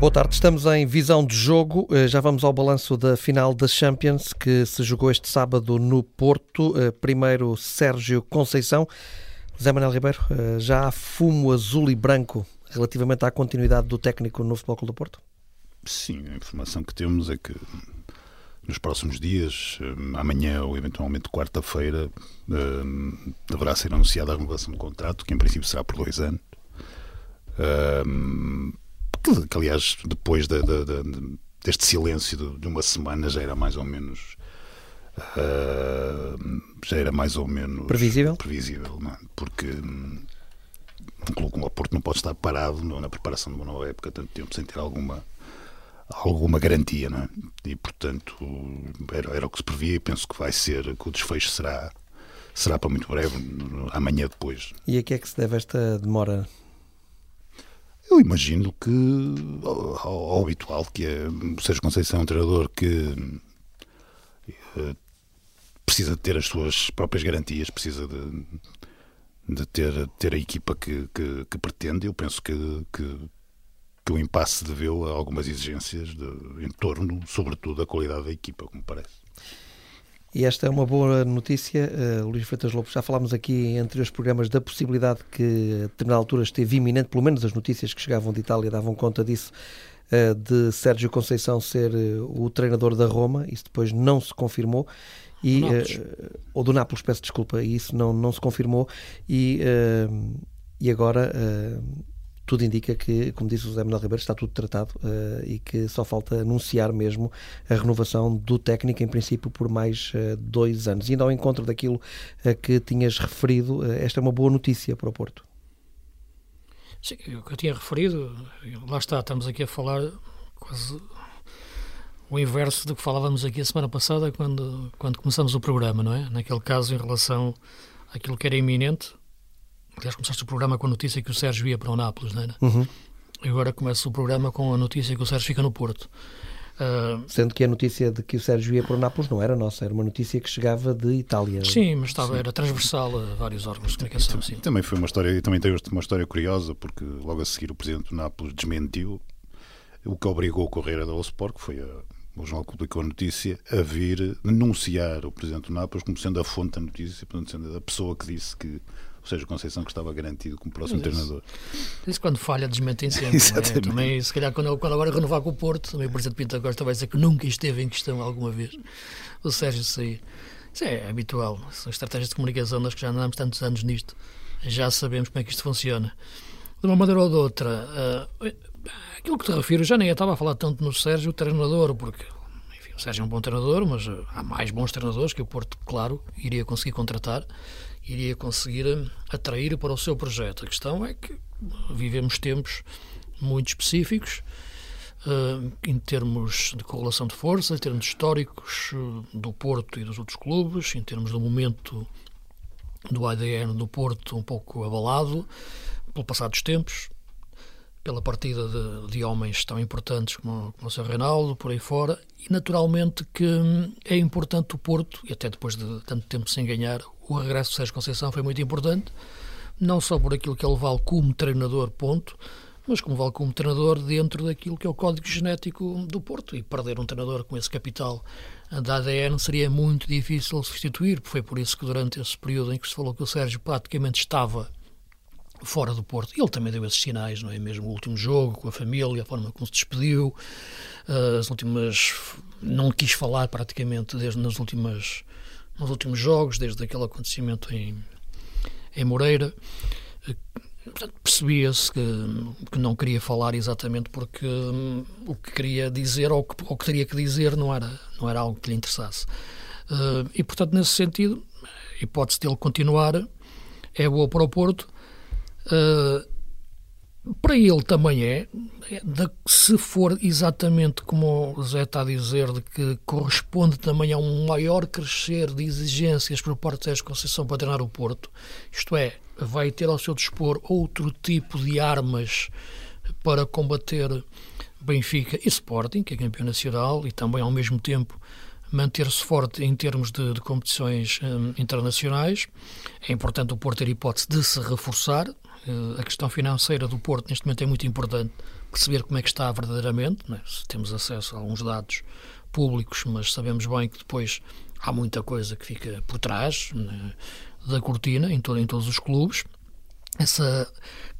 Boa tarde, estamos em visão de jogo. Eh, já vamos ao balanço da final da Champions que se jogou este sábado no Porto. Eh, primeiro Sérgio Conceição. Zé Manuel Ribeiro, eh, já há fumo azul e branco relativamente à continuidade do técnico no Futebol Clube do Porto? Sim, a informação que temos é que nos próximos dias, amanhã ou eventualmente quarta-feira, deverá ser anunciada a renovação do contrato, que em princípio será por dois anos que, que aliás, depois de, de, de, deste silêncio de, uma semana já era mais ou menos. Uh, já era mais ou menos previsível, previsível é? porque um, um clube como o Porto não pode estar parado na preparação de uma nova época tanto tempo sem ter alguma alguma garantia, não é? E portanto era, era o que se previa e penso que vai ser que o desfecho será será para muito breve, amanhã depois. E a que é que se deve esta demora eu imagino que, ao, ao habitual, que é Sérgio Conceição é um treinador que uh, precisa de ter as suas próprias garantias, precisa de, de ter, ter a equipa que, que, que pretende. Eu penso que, que, que o impasse deveu a algumas exigências de, em torno, sobretudo, da qualidade da equipa, como parece. E esta é uma boa notícia, uh, Luís Freitas Lopes. Já falámos aqui em anteriores programas da possibilidade que, a determinada altura, esteve iminente, pelo menos as notícias que chegavam de Itália davam conta disso, uh, de Sérgio Conceição ser uh, o treinador da Roma. Isso depois não se confirmou. E, ou do Nápoles, peço desculpa, e isso não, não se confirmou. E, e agora tudo indica que, como disse o José Manuel Ribeiro, está tudo tratado uh, e que só falta anunciar mesmo a renovação do técnico, em princípio, por mais uh, dois anos. E ainda ao encontro daquilo uh, que tinhas referido, esta é uma boa notícia para o Porto. Sim, o que eu tinha referido, lá está, estamos aqui a falar quase o inverso do que falávamos aqui a semana passada quando, quando começamos o programa, não é? Naquele caso, em relação àquilo que era iminente, Aliás, começaste o programa com a notícia que o Sérgio ia para o Nápoles, não era? Uhum. Agora começa o programa com a notícia que o Sérgio fica no Porto. Uh, Sendo que a notícia de que o Sérgio ia para o Nápoles não era nossa, era uma notícia que chegava de Itália. Sim, mas estava, sim. era transversal a vários órgãos de comunicação. Sim. Também foi uma história, também tem uma história curiosa, porque logo a seguir o presidente do Nápoles desmentiu o que obrigou o Correia dello Sport, que foi a, o jornal que publicou a notícia, a vir denunciar o presidente do Nápoles como sendo a fonte da notícia, portanto, sendo a pessoa que disse que ou seja, Conceição que estava garantido como próximo isso, treinador. Isso quando falha desmentem sempre. é? Também, se calhar, quando, quando agora renovar com o Porto, também o Presidente Pinto Costa vai dizer que nunca esteve em questão alguma vez o Sérgio sair. Isso é habitual. São estratégias de comunicação, nós que já andamos tantos anos nisto, já sabemos como é que isto funciona. De uma maneira ou de outra, uh, aquilo que te refiro, já nem estava a falar tanto no Sérgio, o treinador, porque enfim, o Sérgio é um bom treinador, mas há mais bons treinadores que o Porto, claro, iria conseguir contratar iria conseguir atrair para o seu projeto. A questão é que vivemos tempos muito específicos uh, em termos de correlação de força, em termos históricos uh, do Porto e dos outros clubes, em termos do momento do ADN do Porto um pouco abalado pelo passar dos tempos, pela partida de, de homens tão importantes como, como o Sr. Reinaldo, por aí fora, e naturalmente que hum, é importante o Porto, e até depois de tanto tempo sem ganhar, o regresso de Sérgio Conceição foi muito importante, não só por aquilo que ele vale como treinador, ponto, mas como vale como treinador dentro daquilo que é o código genético do Porto. E perder um treinador com esse capital da ADN seria muito difícil substituir. Foi por isso que durante esse período em que se falou que o Sérgio praticamente estava fora do Porto, ele também deu esses sinais, não é? Mesmo o último jogo com a família, a forma como se despediu, eh, as últimas. não quis falar praticamente desde nas últimas nos últimos jogos, desde aquele acontecimento em, em Moreira. Portanto, percebia-se que, que, não queria falar exatamente porque um, o que queria dizer ou, que, ou que teria que dizer não era, não era algo que lhe interessasse. Uh, e, portanto, nesse sentido, a hipótese dele continuar é boa para o Porto. Uh, para ele também é, é de, se for exatamente como o Zé está a dizer, de que corresponde também a um maior crescer de exigências por parte de Sérgio Conceição para treinar o Porto, isto é, vai ter ao seu dispor outro tipo de armas para combater Benfica e Sporting, que é campeão nacional, e também ao mesmo tempo manter-se forte em termos de, de competições um, internacionais. É importante o Porto ter hipótese de se reforçar. Uh, a questão financeira do Porto neste momento é muito importante perceber como é que está verdadeiramente. Né? Temos acesso a alguns dados públicos, mas sabemos bem que depois há muita coisa que fica por trás né, da cortina em, todo, em todos os clubes. Essa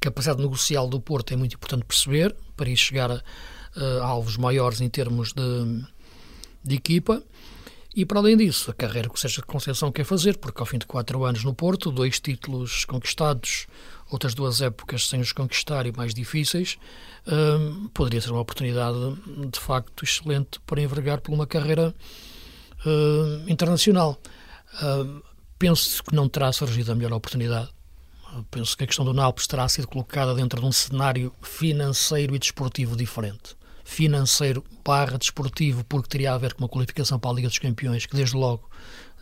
capacidade negocial do Porto é muito importante perceber para ir chegar a, a alvos maiores em termos de, de equipa. E para além disso, a carreira que o Sérgio Conceição quer fazer, porque ao fim de quatro anos no Porto, dois títulos conquistados, outras duas épocas sem os conquistar e mais difíceis, hum, poderia ser uma oportunidade de facto excelente para envergar por uma carreira hum, internacional. Hum, penso que não terá surgido a melhor oportunidade. Penso que a questão do Nápoles terá sido colocada dentro de um cenário financeiro e desportivo diferente financeiro barra desportivo, porque teria a ver com uma qualificação para a Liga dos Campeões, que desde logo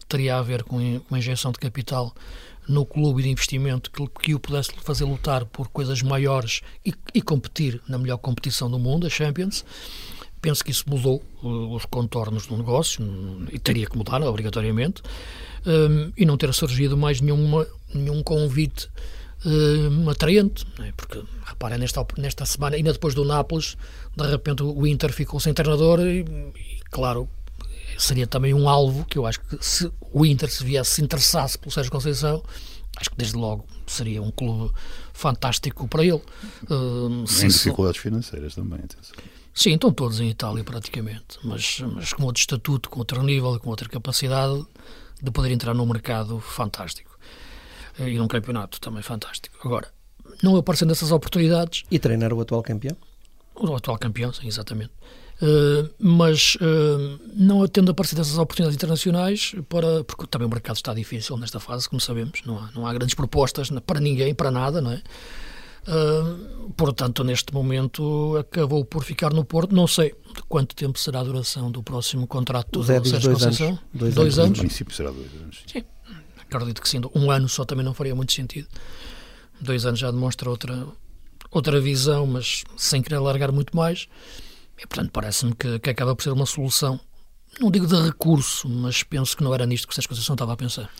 teria a ver com uma injeção de capital no clube de investimento que, que o pudesse fazer lutar por coisas maiores e, e competir na melhor competição do mundo, a Champions. Penso que isso mudou os contornos do negócio e teria que mudar, obrigatoriamente, um, e não ter surgido mais nenhuma, nenhum convite uh, atraente, é? porque, repara, nesta, nesta semana, ainda depois do Nápoles, de repente o Inter ficou sem treinador e, e claro, seria também um alvo que eu acho que se o Inter se viesse se interessasse pelo Sérgio Conceição, acho que desde logo seria um clube fantástico para ele. Uh, sem dificuldades financeiras também. Atenção. Sim, estão todos em Itália praticamente, mas, mas com outro estatuto, com outro nível, com outra capacidade de poder entrar num mercado fantástico e num campeonato também fantástico. Agora, não aparecendo essas oportunidades. E treinar o atual campeão? O atual campeão, sim, exatamente. Uh, mas uh, não tendo aparecido essas oportunidades internacionais, para, porque também o mercado está difícil nesta fase, como sabemos, não há, não há grandes propostas para ninguém, para nada, não é? Uh, portanto, neste momento acabou por ficar no Porto. Não sei de quanto tempo será a duração do próximo contrato do Sérgio dois Conceição. Anos. Dois, dois anos. anos. No princípio será dois anos. Sim, acredito que sim. Um ano só também não faria muito sentido. Dois anos já demonstra outra, outra visão, mas sem querer largar muito mais. E, portanto, parece-me que, que acaba por ser uma solução, não digo de recurso, mas penso que não era nisto que o Sérgio Conceição estava a pensar.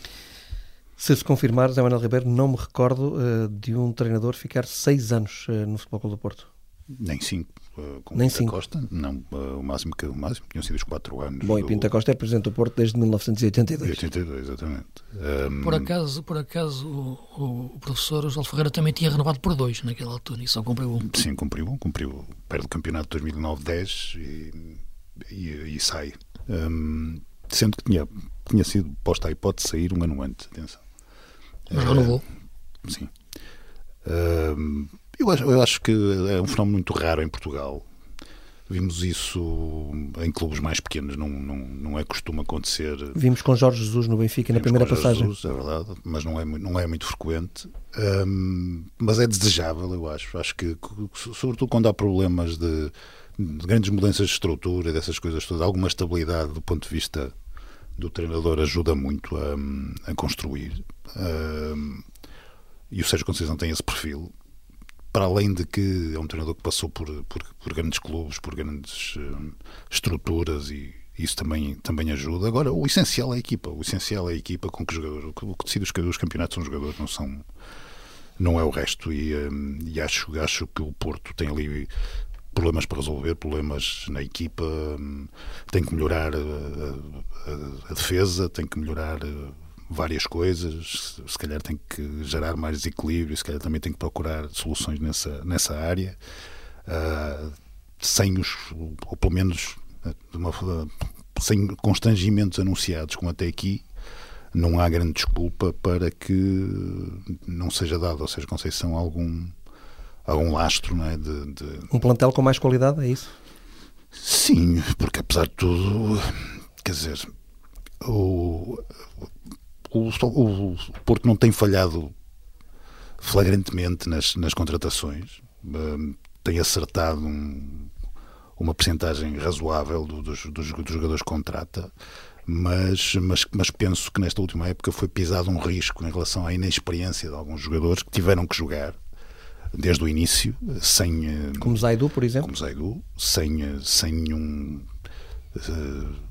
Se se confirmar, Zé Manuel Ribeiro, não me recordo uh, de um treinador ficar seis anos uh, no Futebol Clube do Porto. Nem cinco. Uh, com Nem Pinta cinco. Costa, não, o máximo que o máximo tinham sido os quatro anos. Bom, e Pinta Costa é presidente do Porto desde 1982. 82, exatamente. Um... Por acaso, por acaso o, o professor João Ferreira também tinha renovado por dois naquela altura e só cumpriu um. Sim, cumpriu um, cumpriu. Perde o campeonato de 2009-10 e, e, e, sai. Um, sendo que tinha, tinha sido posta a hipótese de sair um ano antes, atenção. Mas renovou. Uh, sim. Uh, eu, acho, eu acho que é um fenómeno muito raro em Portugal. Vimos isso em clubes mais pequenos, não, não, não é costume acontecer. Vimos com Jorge Jesus no Benfica na primeira passagem. Jesus, é verdade, mas não é, não é muito frequente. Um, mas é desejável, eu acho. Acho que, sobretudo quando há problemas de, de grandes mudanças de estrutura, dessas coisas todas, alguma estabilidade do ponto de vista do treinador ajuda muito a, a construir. Um, e o Sérgio Conceição tem esse perfil para além de que é um treinador que passou por, por, por grandes clubes, por grandes uh, estruturas e isso também, também ajuda. Agora, o essencial é a equipa. O essencial é a equipa com que os jogadores. O que decide os, os campeonatos são os jogadores, não são. Não é o resto. E, um, e acho, acho que o Porto tem ali problemas para resolver, problemas na equipa, um, tem que melhorar a, a, a, defesa, tem que melhorar várias coisas, se calhar tem que gerar mais desequilíbrio, se calhar também tem que procurar soluções nessa, nessa área, uh, sem os, ou pelo menos uma, sem constrangimentos anunciados como até aqui, não há grande desculpa para que não seja dado ou seja Conceição algum algum lastro não é, de, de... um plantel com mais qualidade, é isso? Sim, porque apesar de tudo, quer dizer, o, o, o, Porto não tem falhado flagrantemente nas, nas contratações, uh, tem acertado um, uma percentagem razoável do, dos, dos, dos, jogadores que contrata, mas, mas, mas penso que nesta última época foi pisado um risco em relação à inexperiência de alguns jogadores que tiveram que jogar desde o início, sem. Como Zaidu, por exemplo? Como Zaidu, sem, sem nenhum. Uh,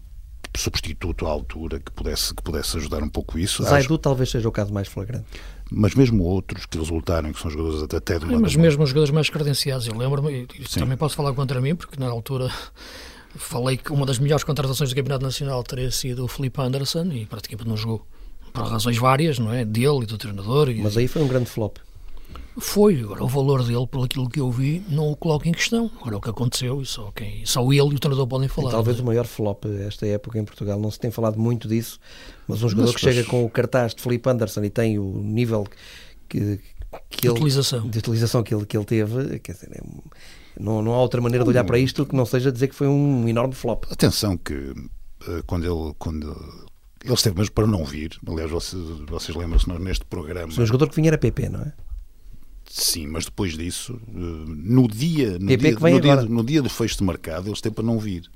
substituto à altura que pudesse, que pudesse ajudar um pouco isso. Zaidu Acho... talvez seja o caso mais flagrante. Mas mesmo outros que resultaram, que são jogadores até do é, Mas mesmo os jogadores mais credenciados, eu lembro-me, e também posso falar contra mim, porque na altura falei que uma das melhores contratações do Campeonato Nacional teria sido o Felipe Anderson e praticamente não jogou. Por razões várias, não é? Dele e do treinador. E... Mas aí foi um grande flop. Foi, agora o valor dele, por aquilo que eu vi, não o coloco em questão. Agora o que aconteceu, e só, quem, só ele e o treinador podem falar. E talvez o maior flop esta época em Portugal, não se tem falado muito disso, mas um jogador mas, que chega com o cartaz de Felipe Anderson e tem o nível que, que de, ele, utilização. de utilização que ele, que ele teve, quer dizer, é, não, não há outra maneira de olhar para isto que não seja dizer que foi um enorme flop. Atenção que eh, quando ele, quando ele esteve mesmo para não vir, aliás, vocês, vocês lembram-se neste programa. O jogador que vinha era PP, não é? Sim, mas depois disso, eh, no dia, no, dia, no, dia, no dia do fecho de mercado, eles têm para não vir.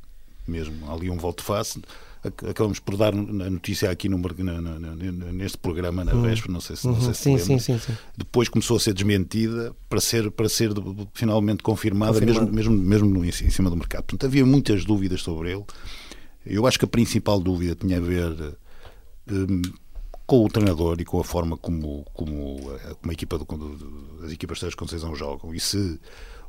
Mesmo ali um volte face. Acabamos por dar a notícia aqui no, na, na, neste programa na uhum. véspera, não sei se, não sei se sim, sim, sim, sim, Depois começou a ser desmentida para ser, para ser finalmente confirmada, Confirmado. mesmo, mesmo, mesmo em cima do mercado. Portanto, havia muitas dúvidas sobre ele. Eu acho que a principal dúvida tinha a ver um, com o treinador e com a forma como, como, eh, como a equipa do, do, as equipas de Conceição jogam. E se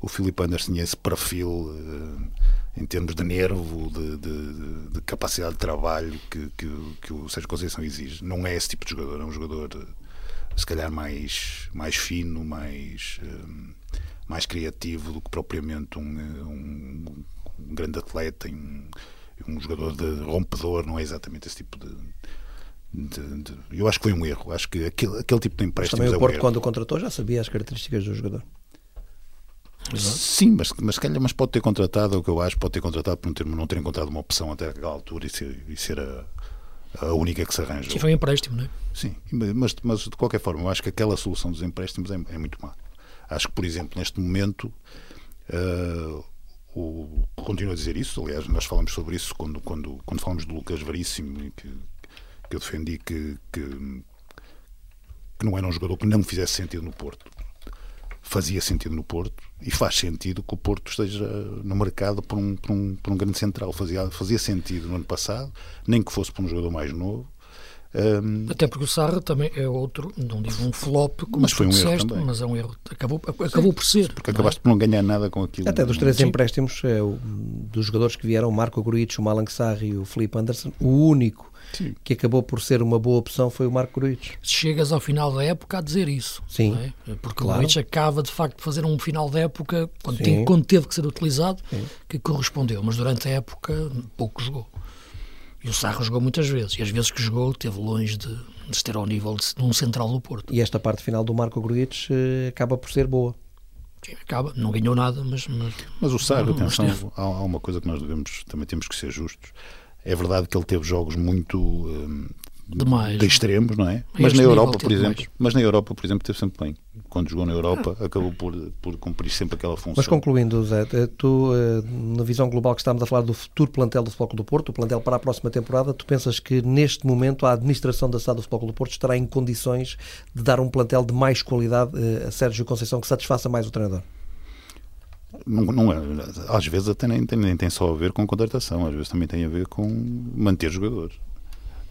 o Filipe Anders tinha esse perfil uh, em termos de nervo, de, de, de capacidade de trabalho que, que, que, o Sérgio Conceição exige. Não é esse tipo de jogador, é um jogador eh, se calhar mais, mais fino, mais, mais criativo do que propriamente um, um, um grande atleta, um, um jogador de rompedor, não é exatamente esse tipo de de, de, eu acho que foi um erro. Acho que aquele, aquele tipo de empréstimo. Também o é Porto, um quando o contratou, já sabia as características do jogador. Sim, mas, mas, calhar, mas pode ter contratado, é o que eu acho, pode ter contratado por não ter, não ter encontrado uma opção até aquela altura e ser, e ser a, a única que se arranja. Sim, foi um empréstimo, não é? Sim, mas, mas de qualquer forma, eu acho que aquela solução dos empréstimos é, é muito má. Acho que, por exemplo, neste momento, uh, o, continuo a dizer isso, aliás, nós falamos sobre isso quando, quando, quando falamos do Lucas Veríssimo, que, que eu defendi que, que, que não era um jogador que não fizesse sentido no Porto. Fazia sentido no Porto e faz sentido que o Porto esteja no mercado por um, por um, por um grande central. Fazia, fazia sentido no ano passado, nem que fosse por um jogador mais novo. Um, Até porque o Sarra também é outro, não digo um flop, como mas foi um disseste, erro também. mas é um erro. Acabou, acabou por ser. Porque acabaste é? por não ganhar nada com aquilo. Até dos três empréstimos, é, o, dos jogadores que vieram, o Marco Gruitch, o Malang Sarri e o Felipe Anderson, o único Sim. que acabou por ser uma boa opção foi o Marco Gruitch. Chegas ao final da época a dizer isso. Sim. É? Porque claro. o Gruitch acaba de facto de fazer um final da época, quando, tem, quando teve que ser utilizado, Sim. que correspondeu. Mas durante a época pouco jogou. E o Sarro jogou muitas vezes. E as vezes que jogou, teve longe de, de estar ao nível de, de, um central do Porto. E esta parte final do Marco Gruitch eh, acaba por ser boa. Sim, acaba. Não ganhou nada, mas... Mas, mas o Sarro, atenção, há, há uma coisa que nós devemos, também temos que ser justos é verdade que ele teve jogos muito um, Demais. de extremos, não é? Mas na Europa, por exemplo, mais. mas na Europa, por exemplo, teve sempre bem. Quando jogou na Europa, ah. acabou por, por cumprir sempre aquela função. Mas concluindo, Zé, eh, tu, eh, na visão global que estamos a falar do futuro plantel do Futebol do Porto, o plantel para a próxima temporada, tu pensas que neste momento a administração da SAD do Futebol do Porto estará em condições de dar um plantel de mais qualidade eh, a Sérgio Conceição que satisfaça mais o treinador? Não, não é, às vezes até nem, nem tem só a ver com contratação, às vezes também tem a ver com manter jogadores.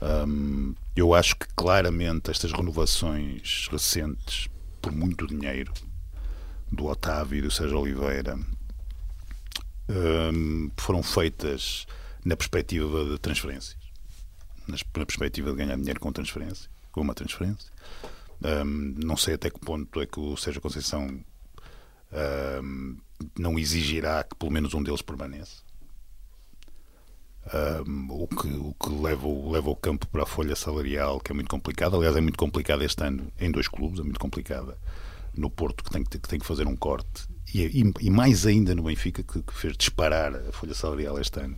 Um, eu acho que claramente estas renovações recentes, por muito dinheiro, do Otávio e do Sérgio Oliveira, um, foram feitas na perspectiva de transferências, na perspectiva de ganhar dinheiro com transferência, com uma transferência. Um, não sei até que ponto é que o Sérgio Conceição não exigirá que pelo menos um deles permaneça. Um, o que, o que leva, leva o campo para a folha salarial, que é muito complicado. Aliás, é muito complicado este ano em dois clubes, é muito complicada no Porto, que tem que, que, tem que fazer um corte, e, e, e mais ainda no Benfica, que, que, fez disparar a folha salarial este ano.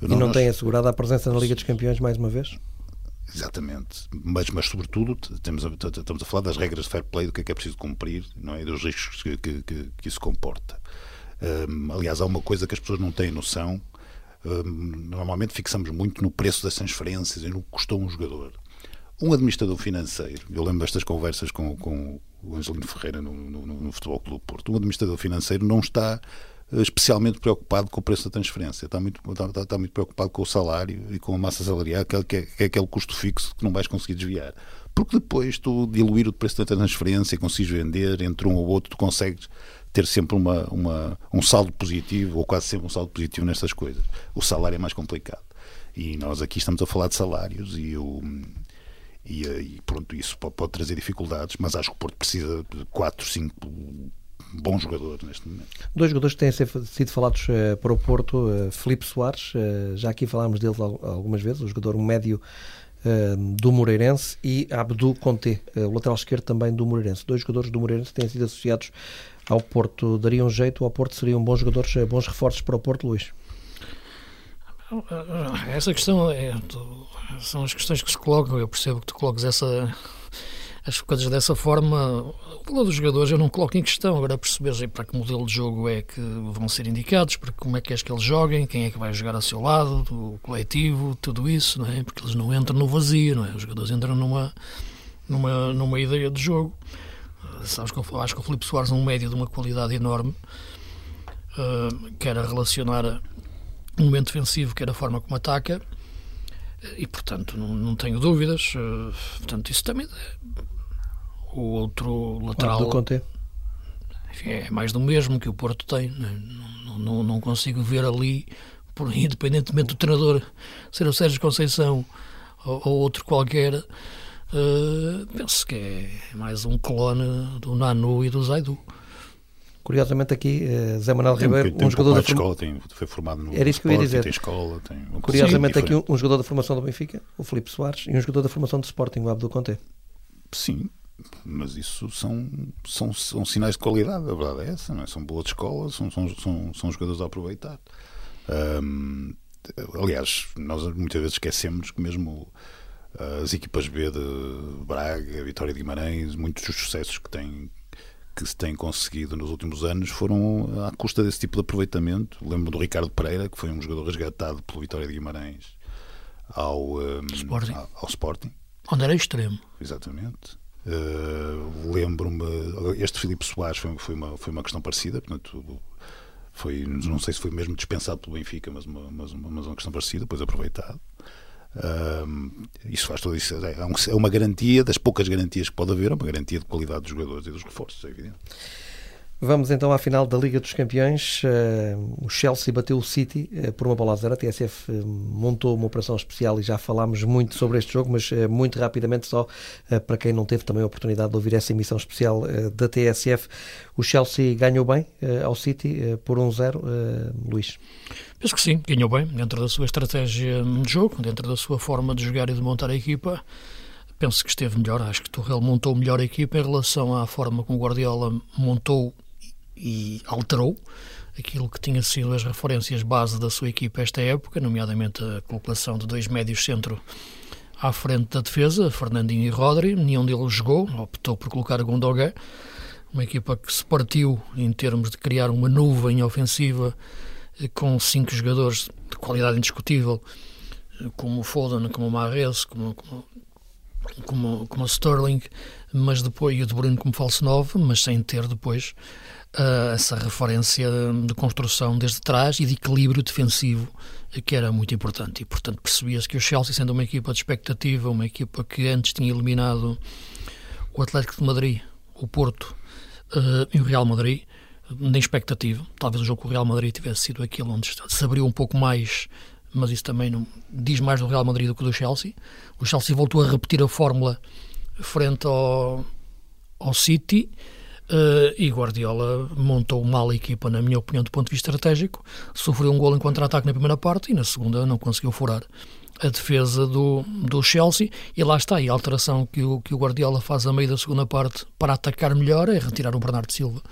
E não, não nós... tem assegurado a presença na Liga dos Campeões mais uma vez? Exatamente, mas, mas sobretudo temos a, estamos a falar das regras de fair play, do que é que é preciso cumprir não é? dos riscos que, que, que, que isso comporta. Um, aliás, há uma coisa que as pessoas não têm noção. Um, normalmente fixamos muito no preço das transferências e no que custou um jogador. Um administrador financeiro, eu lembro destas conversas com, com o Angelino Ferreira no, no, no Futebol Clube Porto, um administrador financeiro não está especialmente preocupado com o preço da transferência, está muito, está, está muito preocupado com o salário e com a massa salarial, que é, que é aquele custo fixo que não vais conseguir desviar. Porque depois tu diluir o preço da transferência, consegues vender entre um ou outro, tu consegues ter sempre uma, uma, um saldo positivo, ou quase sempre um saldo positivo nestas coisas. O salário é mais complicado. E nós aqui estamos a falar de salários e o. E, e pronto, isso pode, pode, trazer dificuldades, mas acho que o Porto precisa de 4, 5 bons jogadores neste momento. Dois jogadores que têm sido falados uh, para o Porto, uh, Felipe Soares, uh, já aqui falámos dele algumas vezes, o jogador médio do Moreirense, e Abdu Conte, o lateral esquerdo também do Moreirense. Dois jogadores do Moreirense que têm sido associados ao Porto. Dariam jeito ao Porto? Seriam bons jogadores, bons reforços para o Porto, Luís? Essa questão é, são as questões que se colocam. Eu percebo que tu colocas essa, as coisas dessa forma. O valor dos jogadores eu não coloco em questão. Agora perceber para que modelo de jogo é que vão ser indicados, para como é que és que eles joguem, quem é que vai jogar ao seu lado, o coletivo, tudo isso, não é? Porque eles não entram no vazio, não é? Os jogadores entram numa, numa, numa ideia de jogo. Sabes que eu acho que o Filipe Soares é um médio de uma qualidade enorme, uh, quer a relacionar um momento defensivo, quer a forma como ataca, e portanto não, não tenho dúvidas. Uh, portanto, isso também. O outro lateral. do Conte. Enfim, é mais do mesmo que o Porto tem. Né? Não, não, não consigo ver ali, por, independentemente do treinador ser o Sérgio Conceição ou, ou outro qualquer Uh, penso que é mais um clone do Nanu e do Zaidu. Curiosamente aqui, uh, Zé Manuel Ribeiro, tem, um jogador da escola, tem, foi formado no Era isso que eu ia dizer. Tem escola, tem um Curiosamente aqui um, um, jogador da formação do Benfica, o Felipe Soares, e um jogador da formação do Sporting, o Abdul Conte. Sim, mas isso são, são, são sinais de qualidade, a verdade é essa, não é? São boas escolas, são, são, são, são jogadores a aproveitar. Um, aliás, nós muitas vezes esquecemos que mesmo as equipas B de Braga, Vitória de Guimarães, muitos dos sucessos que têm que se têm conseguido nos últimos anos foram à custa desse tipo de aproveitamento. Lembro do Ricardo Pereira, que foi um jogador resgatado pelo Vitória de Guimarães ao, um, Sporting. Ao, ao, Sporting. Onde era extremo. Exatamente. Uh, Lembro-me, este Filipe Soares foi, foi, uma, foi uma questão parecida, portanto, foi, não sei se foi mesmo dispensado pelo Benfica, mas uma, mas uma, mas uma questão parecida, depois aproveitado. Um, isso faz tudo isso. É, é uma garantia, das poucas garantias que pode haver, é uma garantia de qualidade dos jogadores e dos reforços, é evidente. Vamos então à final da Liga dos Campeões. Uh, o Chelsea bateu o City uh, por uma bola a zero. A TSF uh, montou uma operação especial e já falámos muito sobre este jogo, mas muito rapidamente, só para quem não teve também a oportunidade de ouvir essa emissão especial da TSF, o Chelsea ganhou bem ao City por 1-0. Um Luís. Penso que sim, ganhou bem, dentro da sua estratégia de jogo, dentro da sua forma de jogar e de montar a equipa. Penso que esteve melhor. Acho que Torrell montou melhor a equipa em relação à forma como Guardiola montou e alterou aquilo que tinha sido as referências base da sua equipa esta época, nomeadamente a colocação de dois médios centro à frente da defesa, Fernandinho e Rodri, nenhum deles jogou, optou por colocar Gundogan, uma equipa que se partiu em termos de criar uma nuvem ofensiva eh, com cinco jogadores de qualidade indiscutível, eh, como o Foden, como o Mahrez, como, como, como, como o Sterling, mas depois e o De Bruyne como falso 9, mas sem ter depois uh, essa referência de construção desde trás e de equilíbrio defensivo que era muito importante. E, portanto, percebia-se que o Chelsea, sendo uma equipa de expectativa, uma equipa que antes tinha eliminado o Atlético de Madrid, o Porto uh, e o Real Madrid, nem expectativa. Talvez o jogo com o Real Madrid tivesse sido aquele onde se abriu um pouco mais, mas isso também não diz mais do Real Madrid do que do Chelsea. O Chelsea voltou a repetir a fórmula frente ao, ao City Uh, e Guardiola montou mal a equipa, na minha opinião, do ponto de vista estratégico. Sofreu um gol em contra-ataque na primeira parte e na segunda não conseguiu furar a defesa do, do Chelsea. E lá está, e a alteração que o, que o Guardiola faz a meio da segunda parte para atacar melhor é retirar o Bernardo Silva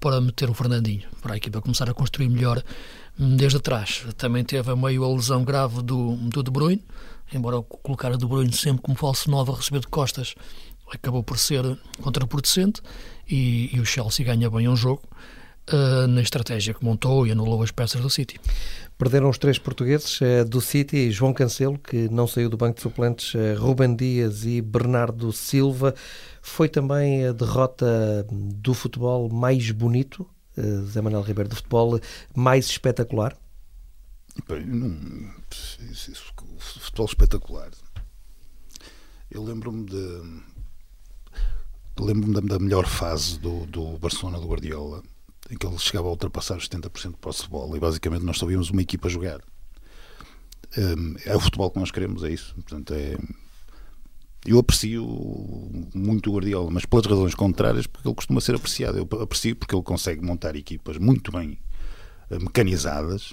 para meter o Fernandinho, para a equipa começar a construir melhor desde atrás. Também teve a meio a lesão grave do, do De Bruyne, embora colocar o De Bruyne sempre como falso novo a receber de costas acabou por ser contraproducente e, e o Chelsea ganha bem um jogo uh, na estratégia que montou e anulou as peças do City. Perderam os três portugueses uh, do City, João Cancelo, que não saiu do banco de suplentes, uh, Ruben Dias e Bernardo Silva. Foi também a derrota do futebol mais bonito Zé Manuel Ribeiro, de futebol mais espetacular? Bem, não, futebol espetacular. Eu lembro-me de lembro-me da melhor fase do, do Barcelona do Guardiola, em que ele chegava a ultrapassar os 70% para o futebol e basicamente nós só víamos uma equipa jogar. Um, é o futebol que nós queremos, é isso. Portanto, é, eu aprecio muito o Guardiola, mas pelas razões contrárias, porque ele costuma ser apreciado. Eu aprecio porque ele consegue montar equipas muito bem uh, mecanizadas,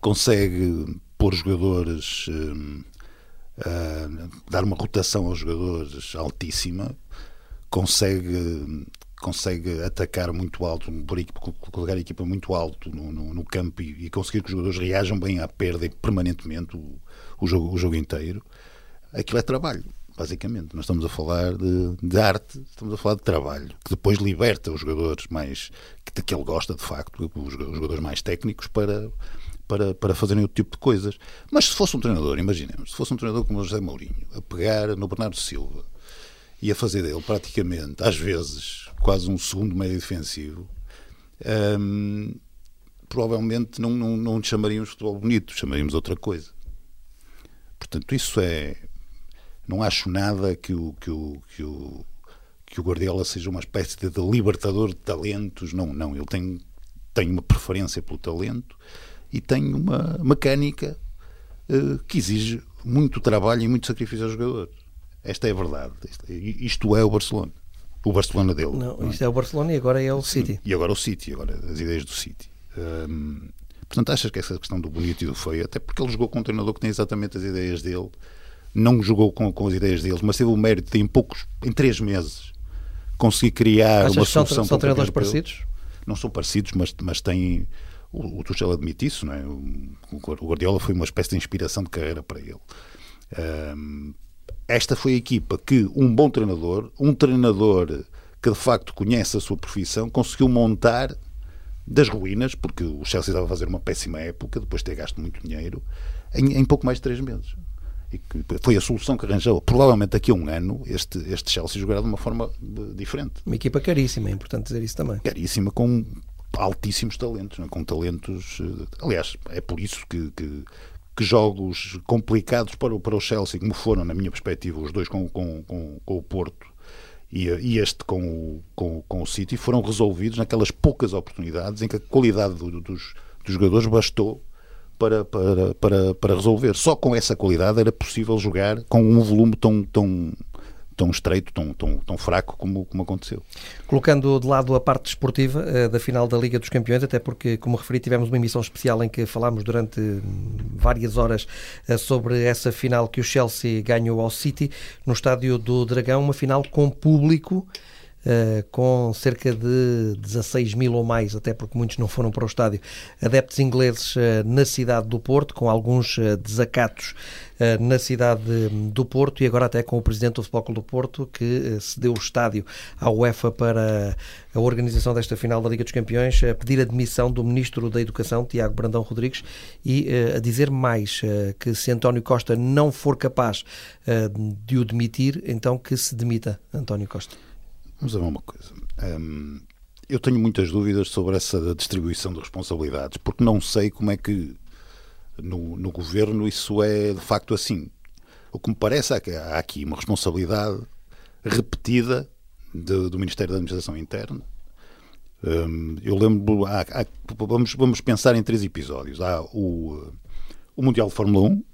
consegue pôr jogadores, uh, dar uma rotação aos jogadores altíssima, consegue consegue atacar muito alto, por equipa, colocar a equipa muito alto no, no, no campo e, e, conseguir que os jogadores reajam bem à perda permanentemente o, o, jogo, o jogo inteiro, aquilo é trabalho, basicamente. Nós estamos a falar de, de, arte, estamos a falar de trabalho, que depois liberta os jogadores mais que, que ele gosta de facto, os, os jogadores mais técnicos para, para, para fazerem outro tipo de coisas. Mas se fosse um treinador, imaginemos, se fosse um treinador como o José Mourinho, a pegar no Bernardo Silva e a fazer dele praticamente, às vezes, quase um segundo meio defensivo, hum, provavelmente não, não, não chamaríamos futebol bonito, chamaríamos outra coisa. Portanto, isso é. Não acho nada que o, que o, que o, que o Guardiola seja uma espécie de libertador de talentos. Não, não. Ele tem, tem uma preferência pelo talento e tem uma mecânica uh, que exige muito trabalho e muito sacrifício aos jogadores. Esta é a verdade. Isto é o Barcelona. O Barcelona dele. Não, não é? isto é o Barcelona e agora é o Sim, City. E agora o City, agora as ideias do City. Hum, portanto, achas que essa questão do bonito e do feio, até porque ele jogou com um treinador que tem exatamente as ideias dele, não jogou com, com as ideias deles, mas teve o mérito de, em poucos, em três meses, conseguir criar Achas uma são, solução. São treinadores parecidos? Não são parecidos, mas, mas têm. O, o Tuchel admite isso, não é? O, o Guardiola foi uma espécie de inspiração de carreira para ele. Um, esta foi a equipa que um bom treinador, um treinador que de facto conhece a sua profissão, conseguiu montar das ruínas, porque o Chelsea estava a fazer uma péssima época, depois de ter gasto muito dinheiro, em, em pouco mais de três meses. E foi a solução que arranjou. Provavelmente daqui a um ano este, este Chelsea jogará de uma forma diferente. Uma equipa caríssima, é importante dizer isso também. Caríssima, com altíssimos talentos, é? com talentos. Eh, aliás, é por isso que, que que jogos complicados para o, para o Chelsea, como foram, na minha perspectiva, os dois com, com, com, com o Porto e, e, este com o, com, com o City, foram resolvidos naquelas poucas oportunidades em que a qualidade do, dos, dos jogadores bastou para, para, para, para resolver. Só com essa qualidade era possível jogar com um volume tão, tão, tão estreito, tão, tão, tão fraco como, como aconteceu. Colocando de lado a parte desportiva uh, da final da Liga dos Campeões, até porque, como referi, tivemos uma emissão especial em que falámos durante várias horas uh, sobre essa final que o Chelsea ganhou ao City no estádio do Dragão, uma final com público. Uh, com cerca de 16 mil ou mais, até porque muitos não foram para o estádio, adeptos ingleses uh, na cidade do Porto, com alguns uh, desacatos na cidade do Porto e agora até com o presidente do Futebol Clube do Porto que cedeu o estádio à UEFA para a organização desta final da Liga dos Campeões, a pedir a demissão do Ministro da Educação, Tiago Brandão Rodrigues, e a dizer mais que se António Costa não for capaz de o demitir, então que se demita António Costa. Vamos ver uma coisa. Um, eu tenho muitas dúvidas sobre essa distribuição de responsabilidades, porque não sei como é que no, no governo isso é de facto assim. O que me parece é que há aqui uma responsabilidade repetida de, do Ministério da Administração Interna. Um, eu lembro, há, há, vamos, vamos pensar em três episódios. Há o, o Mundial de Fórmula 1, uh,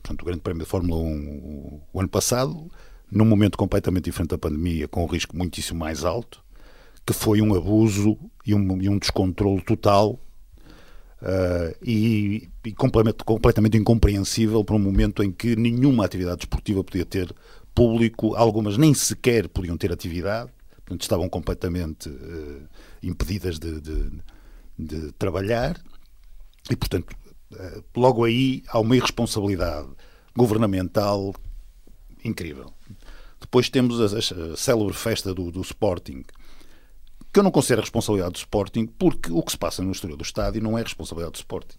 portanto, o Grande Prémio de Fórmula 1 o, o ano passado, num momento completamente diferente da pandemia, com um risco muitíssimo mais alto, que foi um abuso e um, e um descontrole total uh, e, e completamente, completamente incompreensível para um momento em que nenhuma atividade esportiva podia ter público, algumas nem sequer podiam ter atividade, portanto estavam completamente uh, impedidas de, de, de, trabalhar e, portanto, uh, logo aí há uma irresponsabilidade governamental incrível. Depois temos a, a célebre festa do, do, Sporting, que eu não considero responsabilidade do Sporting, porque o que se passa no exterior do estádio não é responsabilidade do Sporting.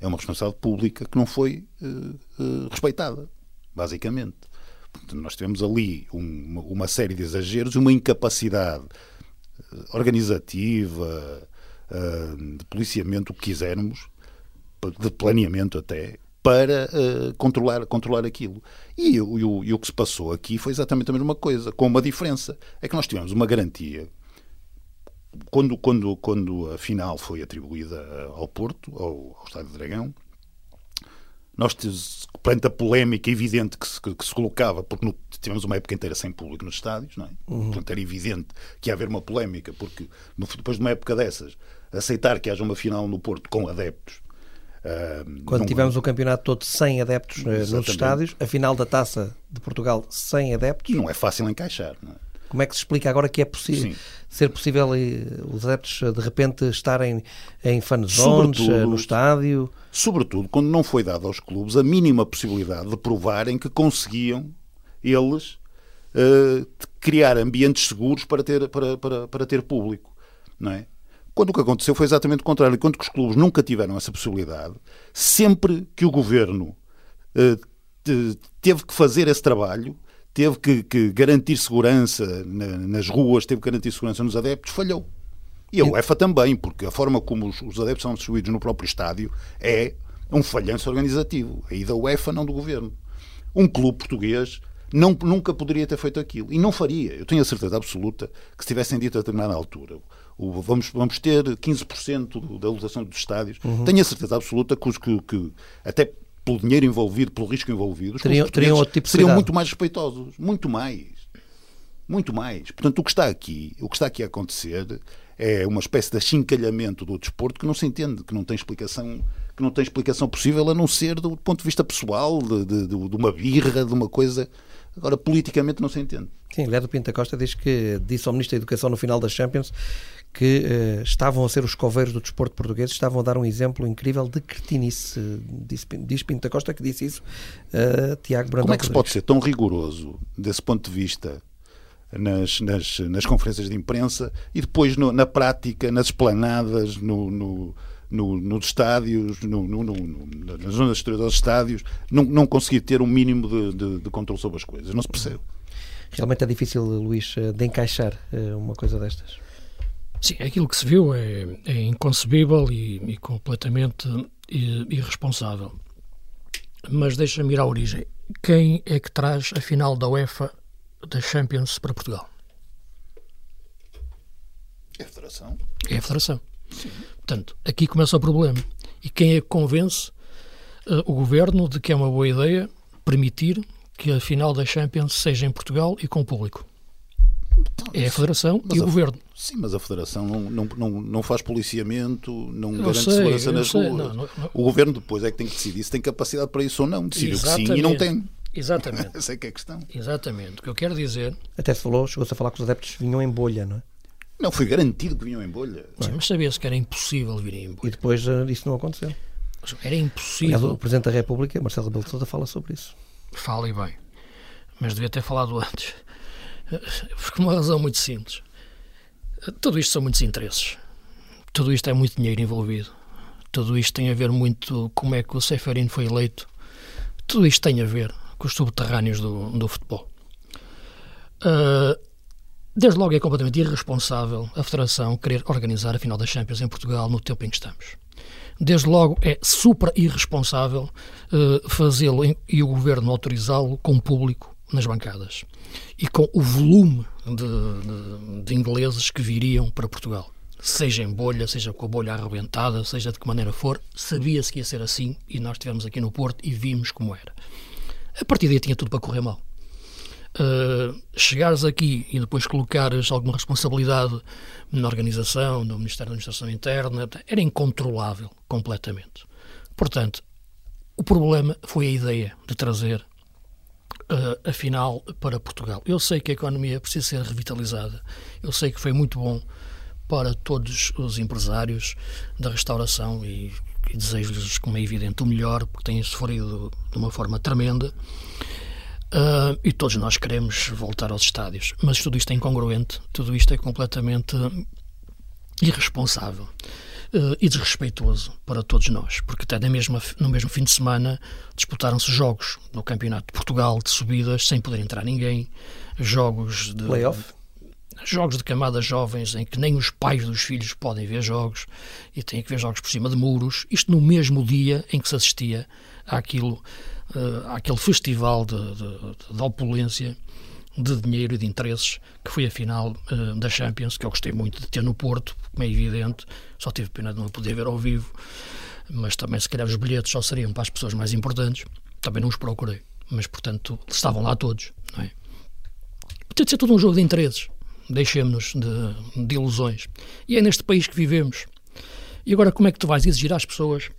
É uma responsabilidade pública que não foi uh, uh, respeitada, basicamente. Portanto, nós tivemos ali um, uma série de exageros uma incapacidade organizativa, de policiamento, o que quisermos, de planeamento até, para uh, controlar, controlar aquilo. E, e, o, e o que se passou aqui foi exatamente a mesma coisa, com uma diferença. É que nós tivemos uma garantia. Quando, quando, quando a final foi atribuída ao Porto, ao, ao Estádio de Dragão, nós, perante a polémica evidente que se, que se colocava, porque no, tivemos uma época inteira sem público nos estádios, não é? Uhum. Portanto, era evidente que ia haver uma polémica, porque no, depois de uma época dessas, aceitar que haja uma final no Porto com adeptos Uh, Quando não... tivemos o campeonato todo sem adeptos eh, Exatamente. nos estádios, a final da taça de Portugal sem adeptos. Não é fácil encaixar. Não é? Como é que se explica agora que é possível ser possível eh, os adeptos de repente estarem em fan zones eh, no estádio? Sobretudo quando não foi dado aos clubes a mínima possibilidade de provarem que conseguiam eles uh, criar ambientes seguros para ter, para, para, para ter público. Não é? Quando o que aconteceu foi exatamente o contrário. Enquanto que os clubes nunca tiveram essa possibilidade, sempre que o governo eh, teve que fazer esse trabalho, teve que, que garantir segurança na, nas ruas, teve que garantir segurança nos adeptos, falhou. E a UEFA também, porque a forma como os, os adeptos são distribuídos no próprio estádio é um falhanço organizativo. Aí da UEFA, não do governo. Um clube português não, nunca poderia ter feito aquilo. E não faria. Eu tenho a certeza absoluta que se tivessem dito a determinada altura o, vamos, vamos ter 15% da lotação dos estádios. Uhum. Tenho a certeza absoluta que, os, que, que até pelo dinheiro envolvido, pelo risco envolvido, teriam, teriam outro tipo seriam muito mais respeitosos. Muito mais. Muito mais. Portanto, o que está aqui, o que está aqui a acontecer é uma espécie de achincalhamento do desporto que não se entende, que não tem explicação, que não tem explicação possível a não ser do ponto de vista pessoal, de, de, de uma birra, de uma coisa. Agora, politicamente não se entende. Sim, Léo Pinta Costa diz que disse ao Ministro da Educação no final das Champions que uh, estavam a ser os coveiros do desporto português, estavam a dar um exemplo incrível de cretinice. Diz, diz Pinto da Costa que disse isso uh, Tiago Brandão. Como é que se pode ser tão rigoroso desse ponto de vista nas, nas, nas conferências de imprensa e depois no, na prática, nas esplanadas, no, no, no nos estádios, no, nas zonas exteriores dos estádios, não, não conseguir ter um mínimo de, de, de controle sobre as coisas? Não se percebe. Realmente é difícil, Luís, eh, de encaixar uma coisa destas. Sim, aquilo que se viu é, é inconcebível e, e completamente irresponsável. Mas deixa-me ir à origem. Quem é que traz a final da UEFA da Champions para Portugal? É a Federação. É a Federação. Sim. Portanto, aqui começa o problema. E quem é que convence uh, o governo de que é uma boa ideia permitir que a final da Champions seja em Portugal e com público? É a Federação mas e a, o Governo. Sim, mas a Federação não, não, não, não faz policiamento, não eu garante sei, segurança nas sei, ruas. Não, o Governo depois é que tem que decidir se tem capacidade para isso ou não. Decidiu que sim e não tem. Exatamente. Essa é que é a questão. Exatamente. O que eu quero dizer... Até se falou, chegou-se a falar que os adeptos vinham em bolha, não é? Não, foi garantido que vinham em bolha. Sim, mas sabia-se que era impossível virem em bolha. E depois uh, isso não aconteceu. Era impossível. o Presidente da República, Marcelo Rebelo de Sousa, fala sobre isso. Fala e bem. Mas devia ter falado antes. Por uma razão muito simples. Tudo isto são muitos interesses. Tudo isto é muito dinheiro envolvido. Tudo isto tem a ver muito como é que o Seferino foi eleito. Tudo isto tem a ver com os subterrâneos do, do futebol. Uh, desde logo é completamente irresponsável a Federação querer organizar a final das Champions em Portugal no tempo em que estamos. Desde logo é super irresponsável uh, fazê-lo e o Governo autorizá-lo com público nas bancadas e com o volume de, de, de, ingleses que viriam para Portugal. Seja em bolha, seja com a bolha arrebentada, seja de que maneira for, sabia-se que ia ser assim e nós estivemos aqui no Porto e vimos como era. A partir daí tinha tudo para correr mal. Uh, chegares aqui e depois colocares alguma responsabilidade na organização, no Ministério da Administração Interna, era incontrolável completamente. Portanto, o problema foi a ideia de trazer uh, a final para Portugal. Eu sei que a economia precisa ser revitalizada. Eu sei que foi muito bom para todos os empresários da restauração e, e desejo-lhes, como é evidente, o melhor, porque têm sofrido de uma forma tremenda. Uh, e todos nós queremos voltar aos estádios. Mas tudo isto é incongruente, tudo isto é completamente irresponsável uh, e desrespeitoso para todos nós, porque até na mesma, no mesmo fim de semana disputaram-se jogos no Campeonato de Portugal de subidas sem poder entrar ninguém, jogos de. Playoff? jogos de camadas jovens em que nem os pais dos filhos podem ver jogos e têm que ver jogos por cima de muros, isto no mesmo dia em que se assistia àquilo, uh, àquele festival de, de, de, opulência de dinheiro e de interesses que foi a final uh, da Champions, que eu gostei muito de ter no Porto, como é evidente, só tive pena de não poder ver ao vivo, mas também se calhar os bilhetes só seriam para as pessoas mais importantes, também não os procurei, mas portanto estavam lá todos, não é? Portanto, ser tudo um jogo de interesses deixemos-nos de, de, ilusões. E é neste país que vivemos. E agora, como é que tu vais exigir às pessoas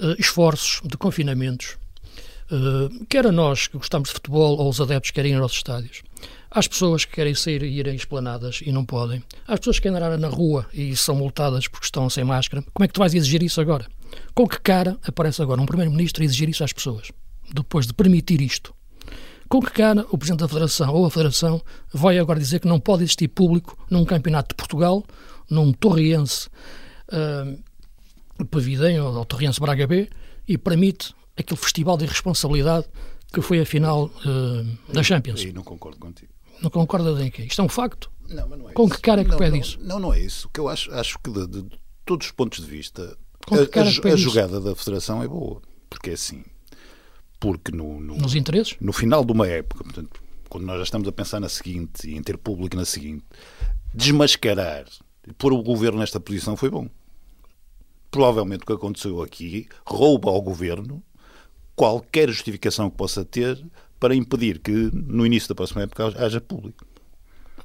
uh, esforços de confinamentos, uh, quer a nós que gostamos de futebol ou os adeptos que querem ir aos estádios, às pessoas que querem sair e irem esplanadas e não podem, às pessoas que querem andar na rua e são multadas porque estão sem máscara, como é que tu vais exigir isso agora? Com que cara aparece agora um Primeiro-Ministro a exigir isso às pessoas, depois de permitir isto? Com que cara o Presidente da Federação ou a Federação vai agora dizer que não pode existir público num campeonato de Portugal, num Torriense uh, Pavidem ou, ou Torriense Braga B e permite aquele festival de irresponsabilidade que foi a final uh, da Champions? E não concordo contigo. Não concorda em quê? Isto é um facto? Não, mas não é Com isso. que cara é que não, pede não, isso? Não, não é isso. Que eu acho, acho que de, de todos os pontos de vista a, a, é a jogada da Federação é boa. Porque é assim. Porque no, no, Nos interesses? no final de uma época, portanto, quando nós já estamos a pensar na seguinte e em ter público na seguinte, desmascarar e pôr o governo nesta posição foi bom. Provavelmente o que aconteceu aqui rouba ao governo qualquer justificação que possa ter para impedir que no início da próxima época haja público.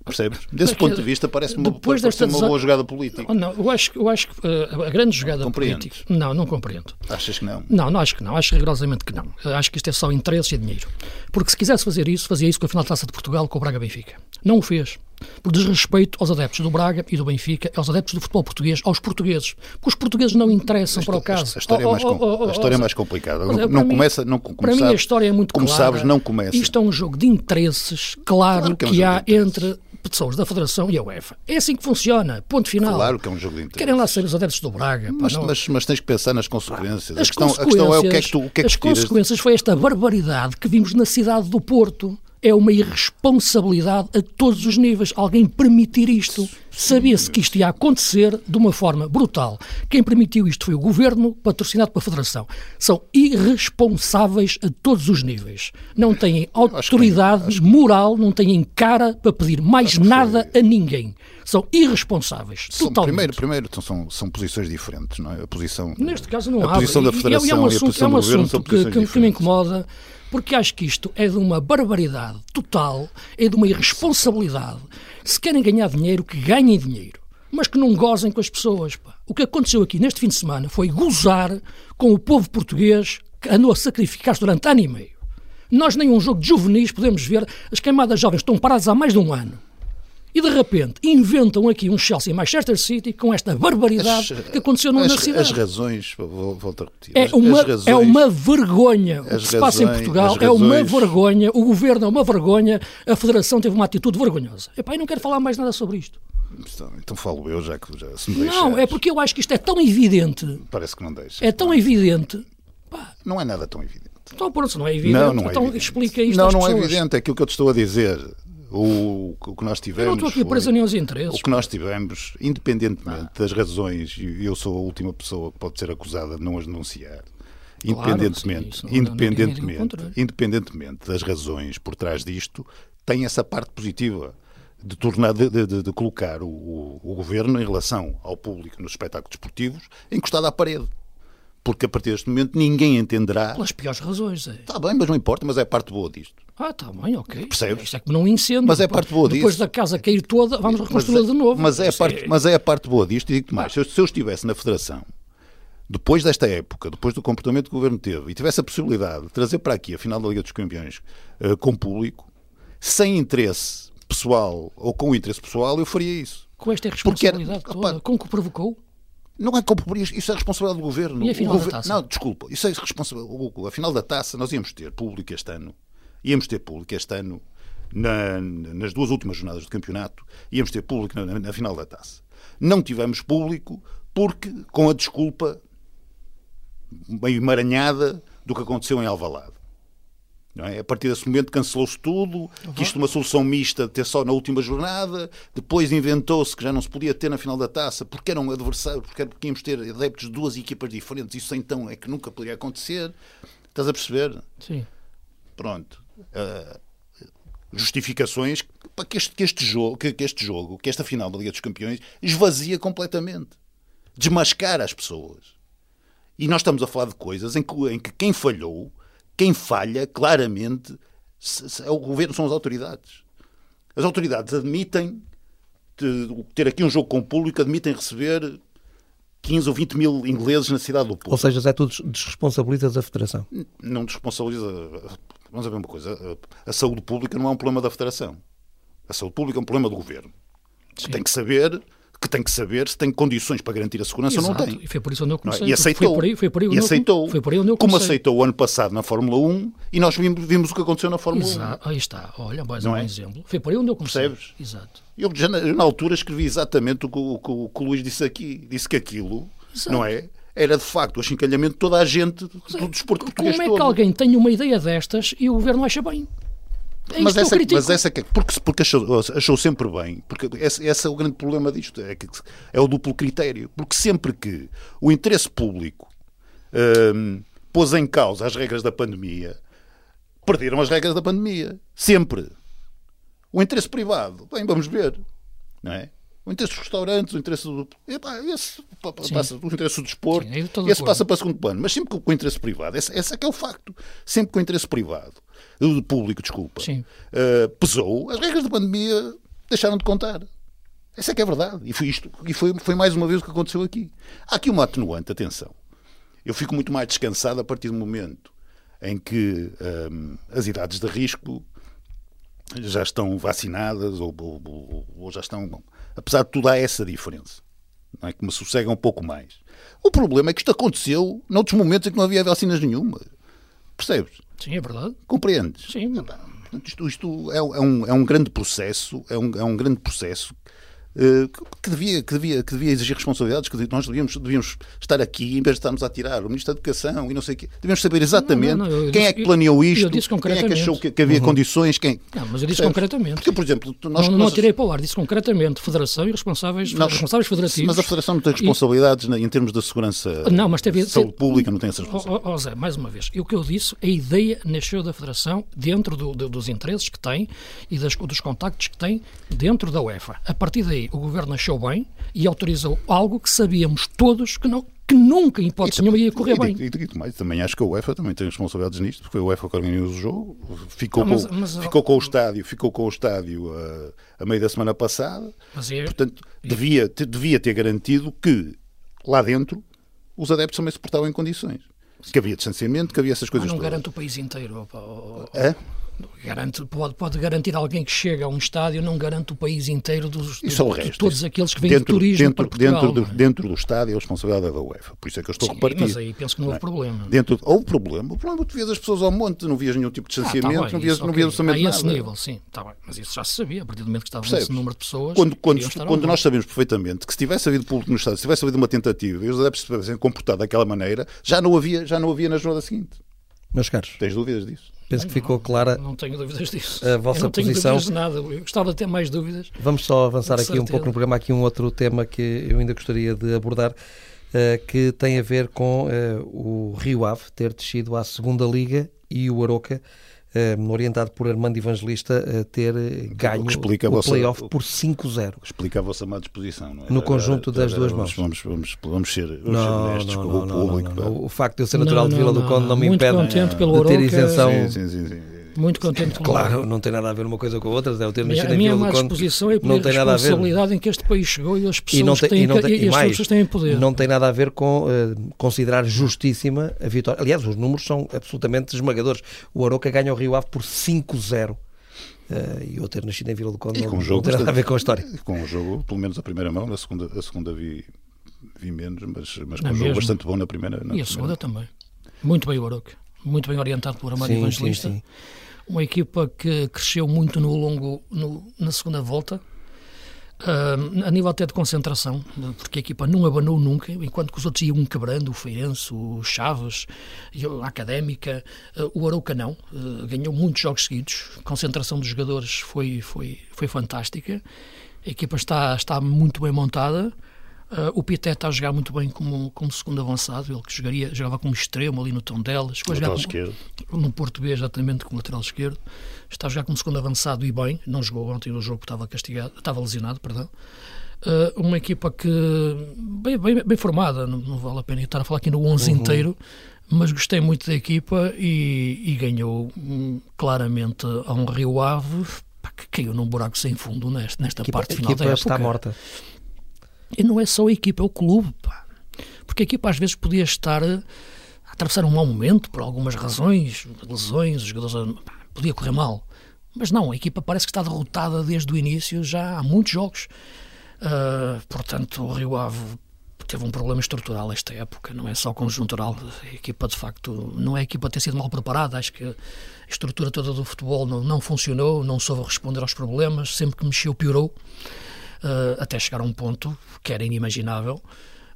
Percebes? Desse Mas, ponto de vista, parece-me uma, depois parece desta uma boa jogada política. Oh, não, eu acho, eu acho que uh, a grande jogada Compreendes? política. Não, não compreendo. Achas que não? Não, não acho que não. Acho rigorosamente que não. Acho que isto é só interesses e dinheiro. Porque se quisesse fazer isso, fazia isso com a final da Taça de Portugal com o Braga Benfica. Não o fez. Por desrespeito aos adeptos do Braga e do Benfica, aos adeptos do futebol português, aos portugueses. Porque os portugueses não interessam para o caso. A história, Oh, é, mais, oh, com- oh, oh, a história é mais complicada. Não, para não mim- começa, não, como Para mim a história é muito Como clara. sabes, não começa. Isto é um jogo de interesses claro, Claro que é um que há interesses. entre pessoas da Federação e a UEFA. É assim que funciona. Ponto final. Claro que é um jogo de interesse. Querem lá ser os adeptos do Braga. pá, Mas, mas, mas tens que pensar nas consequências. as a, questão, a questão é o que é que tu, o que é que as consequências foi esta barbaridade que vimos na cidade do Porto. É uma irresponsabilidade a todos os níveis. Alguém permitir isto. Sabia-se que isto ia acontecer de uma forma brutal. Quem permitiu isto foi o governo, patrocinado pela Federação. São irresponsáveis a todos os níveis. Não têm acho que- autoridade moral, não têm cara para pedir mais nada a ninguém. São irresponsáveis. São- totalmente. primeiro, primeiro então, são, são posições diferentes, não é? A posição, Neste caso não a há. posição da Federação e é um e a assunto, posição é um do Governo são assunto que, posições que- que me incomoda, porque acho que isto é de uma barbaridade total, é de uma irresponsabilidade. Se querem ganhar dinheiro, que ganhem dinheiro, mas que não gozem com as pessoas. pá. O que aconteceu aqui neste fim de semana foi gozar com o povo português que andou a sacrificar-se durante ano e meio. Nós nem um jogo de juvenis podemos ver, as queimadas jovens estão paradas há mais de um ano. E de repente inventam aqui um Chelsea Manchester City com esta barbaridade que aconteceu na as, cidade. As razões, vou- volto a repetir. É as, uma, as razões, é uma vergonha o que as se passa em razões- Portugal. as É uma razões- vergonha. O governo é uma vergonha. A Federação teve uma atitude vergonhosa. Epá, eu não quero falar mais nada sobre isto. Então, então falo eu, já que já se me. Não, é porque eu acho que isto é tão evidente. Parece que não deixa. É tão evidente. Pá, Não é nada tão evidente. então, pronto, não é evidente. Não, não é então evidente. explica isto Não, não é evidente. É aquilo que eu te estou a dizer. O, o que nós Eu tivemos. não estou aqui preso a nenhum interesses. O que nós tivemos, independentemente das razões, e eu sou a última pessoa que pode ser acusada de não as denunciar, independentemente, independentemente, independentemente das razões por trás disto, tem essa parte positiva de tornar de, de- de- colocar o, o- o governo em relação ao público nos espetáculos desportivos encostado à parede. Porque a partir deste momento ninguém entenderá. Pelas piores razões. É. Está bem, mas não importa, mas é a parte boa disto. Ah, está bem, ok. Percebes? Isto é como num incêndio. Mas é Depois- parte boa Depois disso. da casa cair toda, vamos reconstruí-la de novo. Mas é, a parte, mas é a parte boa disto e digo-te mais. Se eu, se eu estivesse na Federação, depois desta época, depois do comportamento que o Governo teve, e tivesse a possibilidade de trazer para aqui a final da Liga dos Campeões eh, com público, sem interesse pessoal ou com interesse pessoal, eu faria isso. Com esta Porque era- responsabilidade Opa, toda, com o que provocou. Não é como isso é responsabilidade do governo. E a final da taça? Não, desculpa, isso é responsabilidade. A final da taça nós íamos ter público este ano. Íamos ter público este ano na- nas duas últimas jornadas do campeonato. Íamos ter público na, na final da taça. Não tivemos público porque com a desculpa meio emaranhada do que aconteceu em Alvalade. É? A partir desse momento cancelou-se tudo, uhum. quis uma solução mista ter só na última jornada, depois inventou-se que já não se podia ter na final da taça porque eram adversários, porque íamos ter adeptos de duas equipas diferentes, isso então é que nunca poderia acontecer. Estás a perceber? Sim. Pronto. Uh, justificações para que este, que este jogo, que, que este jogo, que esta final da Liga dos Campeões esvazia completamente. Desmascara as pessoas. E nós estamos a falar de coisas em que, em que quem falhou quem falha, claramente, é o governo, são as autoridades. As autoridades admitem ter aqui um jogo com o público, admitem receber 15 ou 20 mil ingleses na cidade do Porto. Ou seja, é tudo desresponsabilizas a Federação? Não desresponsabiliza. Vamos ver uma coisa: a saúde pública não é um problema da Federação. A saúde pública é um problema do governo. Sim. Tem que saber que tem que saber se tem condições para garantir a segurança ou não tem. E foi por isso onde eu é? comecei. E aceitou. Foi por aí, foi por aí e aceitou. Foi por aí onde eu comecei. Como aceitou o ano passado na Fórmula 1 e nós vimos, vimos o que aconteceu na Fórmula Exato. 1. Aí está. Olha, mais não um é? exemplo. Foi por aí onde eu comecei. Percebes? Exato. Eu, já na, na altura, escrevi exatamente o que o, o, que o Luís disse aqui. Disse que aquilo, Exato. não é? Era de facto o achincalhamento de toda a gente do desporto português Como é todo. que alguém tem uma ideia destas e o governo acha bem? É mas, essa, mas essa que, porque, porque achou, achou, sempre bem, porque esse, esse, é o grande problema disto, é, que é o duplo critério. Porque sempre que o interesse público hum, pôs em causa as regras da pandemia, perderam as regras da pandemia. Sempre. O interesse privado, bem, vamos ver. Não é? O interesse dos restaurantes, o interesse do. Epá, esse passa, o interesse do desporto, Sim, esse passa para segundo plano. Mas sempre com o interesse privado. Esse, esse é que é o facto. Sempre com o interesse privado do público, desculpa, uh, pesou, as regras da pandemia deixaram de contar. Essa é que é verdade. E foi isto. E foi, foi mais uma vez o que aconteceu aqui. Há aqui uma atenuante, atenção. Eu fico muito mais descansado a partir do momento em que um, eh, as idades de risco já estão vacinadas ou, ou, ou, já estão. Bom, apesar de tudo, há essa diferença. Não é que me sossega um pouco mais. O problema é que isto aconteceu noutros momentos em que não havia vacinas nenhuma. Percebes? Sim, é verdade. Compreendes? Sim. Isto, isto é, um, é um grande processo, é um, é um grande processo que devia, que, devia, que devia exigir responsabilidades, que nós devíamos, devíamos estar aqui em vez de estarmos a tirar o Ministro da Educação e não sei o quê. Devíamos saber exatamente não, não, não, quem é que planeou isto, quem é que achou que, que havia uhum. condições, quem... Não, mas eu disse concretamente. Porque, por exemplo... Nós, não, não nós... atirei para o ar, disse concretamente Federação e responsáveis, nós, responsáveis federativos... Mas a Federação não tem responsabilidades e... em termos da segurança não, mas teve, saúde pública, não tem essas responsabilidades. Oh, oh, Zé, mais uma vez, o que eu disse, a ideia nasceu da Federação dentro do, do, dos interesses que tem e das, dos contactos que tem dentro da UEFA. A partir daí, o Governo achou bem e autorizou algo que sabíamos todos que não que nunca, em hipótese nenhuma, ia correr e, bem. E, e, mais, também acho que a UEFA também tem responsabilidades nisto, porque foi a UEFA que organizou o jogo, ficou, não, mas, com, mas, ficou com o estádio, ficou com o estádio a, a meio da semana passada, é, portanto, devia, ter, devia ter garantido que lá dentro os adeptos também se portavam em condições. Que havia distanciamento, que havia essas coisas mas não todas. garante o país inteiro. Opa, opa, é? Garante, pode, pode garantir alguém que chega a um estádio, não garante o país inteiro dos, de, de todos aqueles que vêm dentro, de turismo dentro, para Portugal. Dentro do, dentro do estádio, a responsabilidade é da UEFA. Por isso é que eu estou Sim, repartido. Mas aí penso que não houve não é? problema. Dentro, houve problema. O problema é que tu vias as pessoas ao monte, não vias nenhum tipo de distanciamento, ah, tá bem, não vias, isso, não vias absolutamente okay. nada. A esse nível, sim, está bem. Mas isso já se sabia, a partir do momento que estava Percebes? esse número de pessoas. Quando, quando, quando nós sabemos perfeitamente que se tivesse havido público no estádio, se tivesse havido uma tentativa e os adeptos se tivessem comportado daquela maneira, já não havia, já não havia na jornada seguinte. Meus caros. Tens dúvidas disso? Penso que ficou clara. Não, tenho dúvidas disso. A vossa eu não posição. tenho dúvidas de nada. Eu gostava de ter mais dúvidas. Vamos só avançar aqui certeza. um pouco no programa. Aqui um outro tema que eu ainda gostaria de abordar, uh, que tem a ver com uh, o Rio Ave ter descido à segunda Liga e o Aroca orientado por Armando Evangelista, uh, ter ganho o, o playoff por 5-0. Explica a vossa má disposição, não é? No conjunto das duas mãos. Vamos, vamos, vamos, ser, vamos não, ser honestos não, com não, o público. O facto de eu ser natural de Vila do Conde não me impede de ter isenção. Sim, sim, sim. Muito contente com Claro, não tem nada a ver uma coisa com a outra, é o ter nascido a em minha Vila má do Conde. disposição é por não tem nada a ver. responsabilidade em que este país chegou e as pessoas E não tem, têm, e não tem, e e mais, pessoas têm poder. não tem nada a ver com uh, considerar justíssima a vitória. Aliás, os números são absolutamente esmagadores. O Aroca ganha o Rio Ave por 5-0. Uh, e eu ter nascido em Vila do Conde não, um jogo não tem nada a ver com a história. Com o jogo, pelo menos a primeira mão, a segunda, a segunda vi, vi menos, mas, mas com Não um jogo mesmo. bastante bom na primeira. Na E a primeira. segunda também. Muito bem o Aroca. Muito bem orientado pelo Armando Sim, sim, Evangelista. sim. Uma equipa que cresceu muito no longo, no- na segunda volta. Uh, a nível até de concentração, porque a equipa não abanou nunca, enquanto que os outros iam quebrando, o Feirense, o Chaves, a Académica, uh, o Arouca não, uh, ganhou muitos jogos seguidos, a concentração dos jogadores foi, foi, foi fantástica, a equipa está, está muito bem montada, Uh, o Pité está a jogar muito bem como, como segundo avançado, ele que jogaria, jogava como extremo ali no tom delas, lateral esquerdo. no português exatamente como lateral esquerdo, está a jogar como segundo avançado e bem, não jogou ontem no jogo porque estava castigado, estava lesionado, perdão. Uh, uma equipa que bem, bem, bem formada, não, não, vale a pena estar a falar aqui no 11 uhum. inteiro, mas gostei muito da equipa e, e ganhou um, claramente a um Rio Ave que caiu num buraco sem fundo nesta, nesta equipa, parte final da época. está morta. E não é só a equipa, é o clube, pá. Porque a equipa às vezes podia estar a atravessar um mau momento por algumas razões, lesões, os jogadores pá, podia correr mal. Mas não, a equipa parece que está derrotada desde o início, já há muitos jogos. Uh, portanto, o Rio Ave teve um problema estrutural esta época, não é só conjuntural. A equipa, de facto, não é a equipa ter sido mal preparada. Acho que a estrutura toda do futebol não, não funcionou, não soube responder aos problemas, sempre que mexeu, piorou até chegar a um ponto que era inimaginável.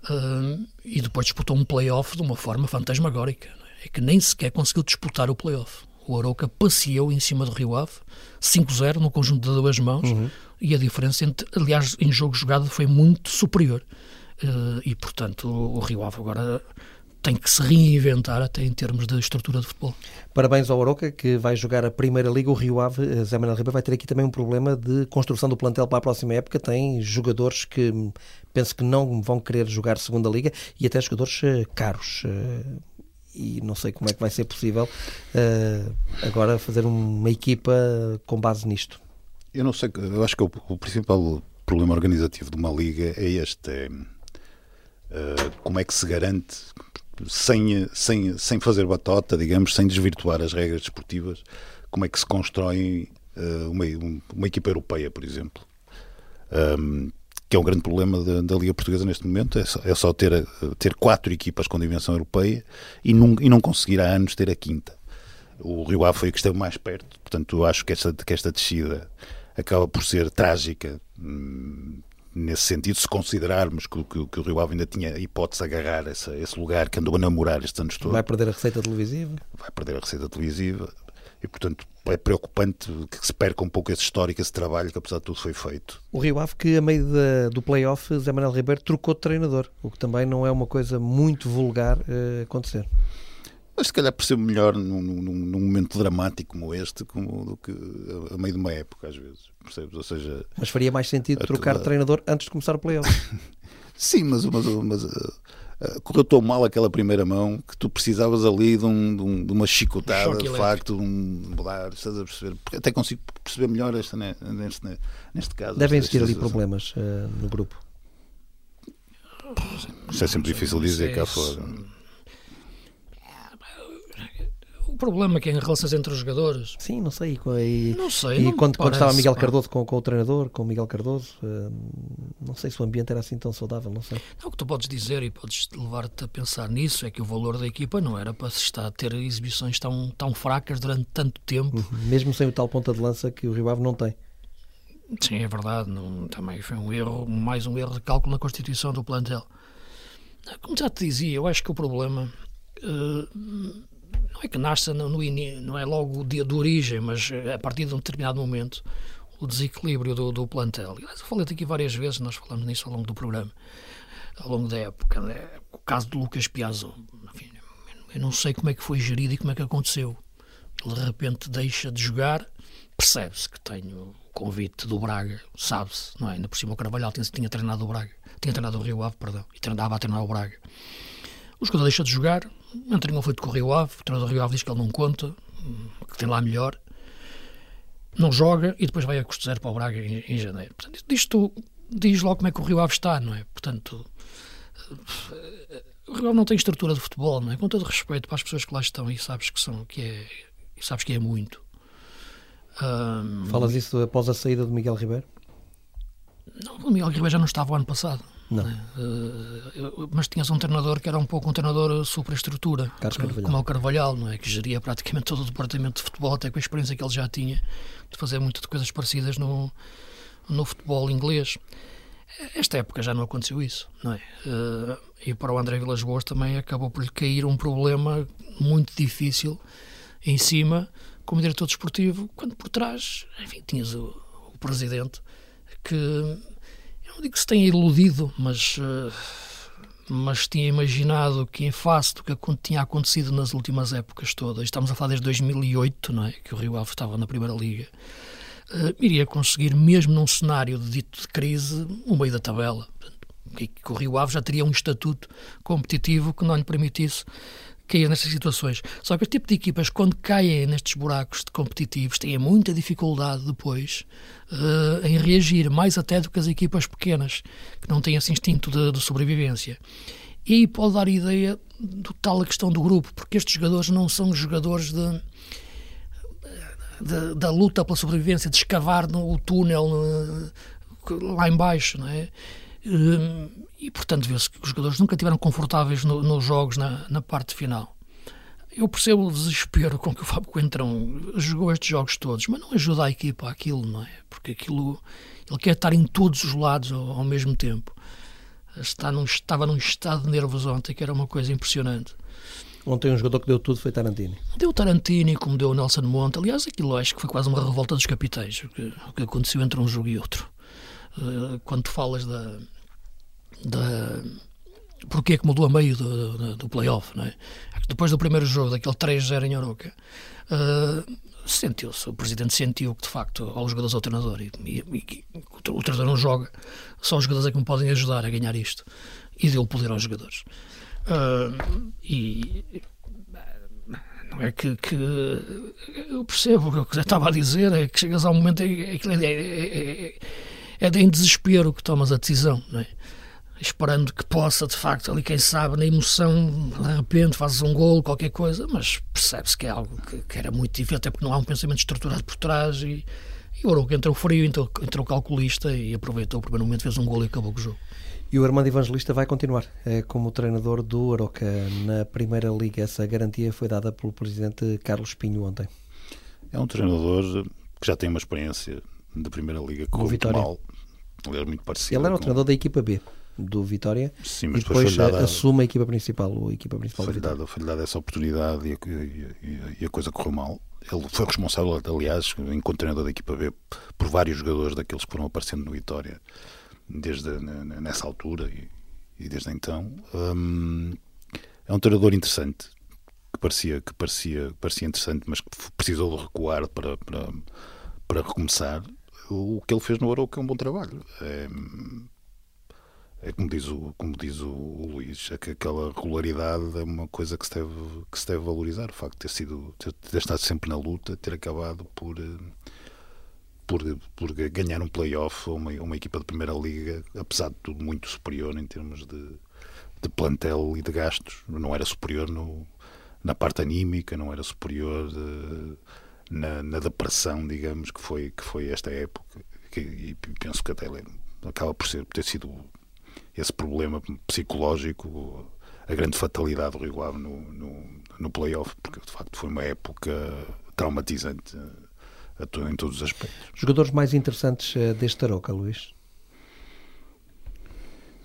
Uh, e depois disputou um playoff de uma forma fantasmagórica. É? é que nem sequer conseguiu disputar o playoff. O Arouca passeou em cima do Rio Ave, 5-0 no conjunto de duas mãos, uhum. e a diferença, entre, aliás, em jogo jogado foi muito superior. Uh, e, portanto, o, o Rio Ave agora tem que se reinventar até em termos de estrutura de futebol. Parabéns ao Aroca, que vai jogar a Primeira Liga. O Rio Ave, eh, Zé Manuel Ribeiro, vai ter aqui também um problema de construção do plantel para a próxima época. Tem jogadores que hum, penso que não vão querer jogar Segunda Liga e até jogadores eh, caros. Eh, e não sei como é que vai ser possível agora fazer uma equipa com base nisto. Eu não sei, eu acho que o, o principal problema organizativo de uma liga é este. É, uh, como é que se garante sem, sem, sem fazer batota, digamos, sem desvirtuar as regras desportivas, como é que se constrói uh, uma, uma equipa europeia, por exemplo. Um, que é um grande problema da, da, Liga Portuguesa neste momento, é só, é só, ter, ter quatro equipas com dimensão europeia e não, e não conseguir há anos ter a quinta. O Rio Ave foi o que esteve mais perto, portanto, acho que esta, que esta descida acaba por ser trágica hum, nesse sentido, se considerarmos que, que, que, o Rio Ave ainda tinha hipótese de agarrar essa, esse lugar que andou a namorar estes anos todos. Vai perder a receita televisiva? Vai perder a receita televisiva e, portanto, é preocupante que se perca um pouco esse histórico, esse trabalho que, apesar de tudo, foi feito. O Rio Ave, que a meio da, do play-off, Zé Manuel Ribeiro trocou de treinador, o que também não é uma coisa muito vulgar uh, acontecer. Mas se calhar percebo melhor num, num, num, momento dramático como este como, do que a, a meio de uma época, às vezes. Percebes? Ou seja, mas faria mais sentido trocar de treinador antes de começar o playoff. Sim, mas, mas, mas uh, uh, correu tão mal aquela primeira mão que tu precisavas ali de, um, de, um, de uma chicotada, de facto, de um mudar, estás a perceber? Porque até consigo perceber melhor esta, neste, neste caso. Devem existir ali problemas uh, no grupo. Isso é sempre difícil dizer cá fora o problema que é em relações entre os jogadores. Sim, não sei. E, não sei. E não quando, quando estava Miguel Cardoso com, com, o treinador, com o Miguel Cardoso, uh, não sei se o ambiente era assim tão saudável, não sei. Não, o que tu podes dizer e podes levar-te a pensar nisso é que o valor da equipa não era para se estar a ter exibições tão, tão fracas durante tanto tempo. Uhum. Mesmo sem o tal ponta de lança que o Rio Ave não tem. Sim, é verdade. Não, também foi um erro, mais um erro de cálculo na constituição do plantel. Como já te dizia, eu acho que o problema. Uh, não é que nasça no, no, não é logo o dia de origem, mas a partir de um determinado momento, o desequilíbrio do, do plantel. Eu falei aqui várias vezes, nós falamos nisso ao longo do programa, ao longo da época. Né? O caso de Lucas Piazzo, enfim, eu não sei como é que foi gerido e como é que aconteceu. Ele de repente deixa de jogar, percebe-se que tem o convite do Braga, sabe-se, não é? Ainda por cima o Carvalhal tinha, tinha treinado o Braga, tinha treinado o Rio Ave, perdão, e andava a treinar o Braga. O jogador deixa de jogar, entra em conflito com o Rio Ave, o treinador do Rio Ave diz que ele não conta, que tem lá melhor, não joga e depois vai a custo zero para o Braga em, em janeiro. Portanto, isto diz logo como é que o Rio Ave está, não é? Portanto, o Rio Ave não tem estrutura de futebol, não é? Com todo respeito para as pessoas que lá estão e sabes que são, que é, sabes que é muito. Um, Falas isso após a saída de Miguel Ribeiro? Não, o Miguel Ribeiro já não estava o ano passado. Não. Uh, mas tinhas um treinador que era um pouco um treinador superestrutura, como é o Carvalhal, não é? que geria praticamente todo o departamento de futebol, até com a experiência que ele já tinha de fazer muitas coisas parecidas no, no futebol inglês. Esta época já não aconteceu isso, não é? Uh, e para o André Vilas Boas também acabou por lhe cair um problema muito difícil em cima, como diretor desportivo, quando por trás, enfim, tinhas o, o presidente que, não digo que se tenha iludido, mas, uh, mas tinha imaginado que em face do que tinha acontecido nas últimas épocas todas, estamos a falar desde 2008, não é? Que o Rio Ave estava na Primeira Liga uh, iria conseguir, mesmo num cenário de dito de crise, o meio da tabela. Que, que o Rio Ave já teria um estatuto competitivo que não lhe permitisse cair nestas situações. Só que este tipo de equipas, quando caem nestes buracos de competitivos, têm muita dificuldade depois uh, em reagir, mais até do que as equipas pequenas, que não têm esse instinto de, de sobrevivência. E aí pode dar ideia do tal a questão do grupo, porque estes jogadores não são jogadores de da, da, luta pela sobrevivência, de escavar no túnel lá embaixo, não é? Hum, e, portanto, vê-se que os jogadores nunca estiveram confortáveis no, nos jogos na, na, parte final. Eu percebo o desespero com que o Fábio Coentrão jogou estes jogos todos, mas não ajuda a equipa aquilo, não é? Porque aquilo, ele quer estar em todos os lados ao, ao mesmo tempo. Está num, estava num estado de nervos ontem que era uma coisa impressionante. Ontem um jogador que deu tudo foi Tarantini. Deu Tarantini, como deu o Nelson Monte. Aliás, aquilo acho que foi quase uma revolta dos capitães, o que, o que aconteceu entre um jogo e outro. Uh, quando falas da. Da Porquê é que mudou a meio do, do, do play-off, não é? é depois do primeiro jogo, daquele 3-0 em Oroca, uh, sentiu-se, o presidente sentiu que de facto aos jogadores ao treinador e, e, e, o treinador não joga, só os jogadores é que me podem ajudar a ganhar isto e deu poder aos jogadores. Uh, e não é que, que, eu percebo o que eu estava a dizer, é que chegas a um momento é, é, é, é, é de em desespero que tomas a decisão, não é? Esperando que possa, de facto, ali quem sabe, na emoção, de repente fazes um golo, qualquer coisa, mas percebe-se que é algo que, que, era muito difícil, até porque não há um pensamento estruturado por trás e, e o Oroco entrou frio, entrou, entrou calculista e aproveitou o primeiro momento, fez um golo e acabou com o jogo. E o Armando Evangelista vai continuar é, como treinador do Aroca na Primeira Liga. Essa garantia foi dada pelo presidente Carlos Pinho ontem. É um treinador que já tem uma experiência da Primeira Liga com o Vitória. Mal. Ele era muito parecido. Ele era o com... treinador da equipa B do Vitória Sim, mas e depois assume a equipa principal, a equipa principal foi-lhe dada, foi dada essa oportunidade e a, e, e a, coisa correu mal. Ele foi responsável, aliás, enquanto treinador da equipa B, por vários jogadores daqueles que foram aparecendo no Vitória desde nessa altura e, e desde então. Hum, é um treinador interessante que parecia que parecia parecia interessante, mas que precisou de recuar para para, para recomeçar. O que ele fez no Arouca é um bom trabalho. É, é como diz o como diz o, o Luís, é que aquela regularidade é uma coisa que se deve que se deve valorizar. O facto de ter sido ter, ter estado sempre na luta, ter acabado por por, por ganhar um playoff ou uma, uma equipa de primeira liga, apesar de tudo muito superior em termos de, de plantel e de gastos. Não era superior no, na parte anímica, não era superior de, na, na, depressão, digamos, que foi, que foi esta época. Que, e penso que até acaba por, ser, por ter sido esse problema psicológico a grande fatalidade do Rio Ave no, no, no playoff, porque de facto foi uma época traumatizante em todos os aspectos. Jogadores mais interessantes eh, deste Tarouca, Luís?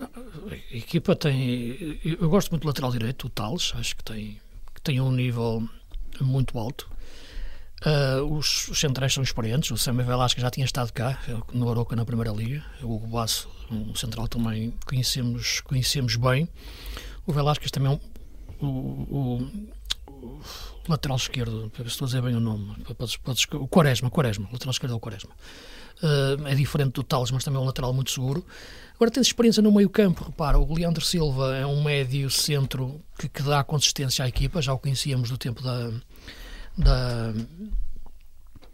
A equipa tem. Eu gosto muito do lateral direito, o Tales, acho que tem, que tem um nível muito alto. Uh, os, os, centrais são experientes. O Samuel Velasquez já tinha estado cá, no Aroca, na Primeira Liga. O Basso, um central também conhecemos, conhecemos bem. O Velasquez também é um, o, o, lateral esquerdo, estou a dizer bem o nome, o Quaresma, Quaresma, lateral esquerdo é o Quaresma. Uh, é diferente do Tales, mas também é um lateral muito seguro. Agora tens experiência no meio campo, repara, o Leandro Silva é um médio centro que, que dá consistência à equipa, já o conhecíamos do tempo da, da,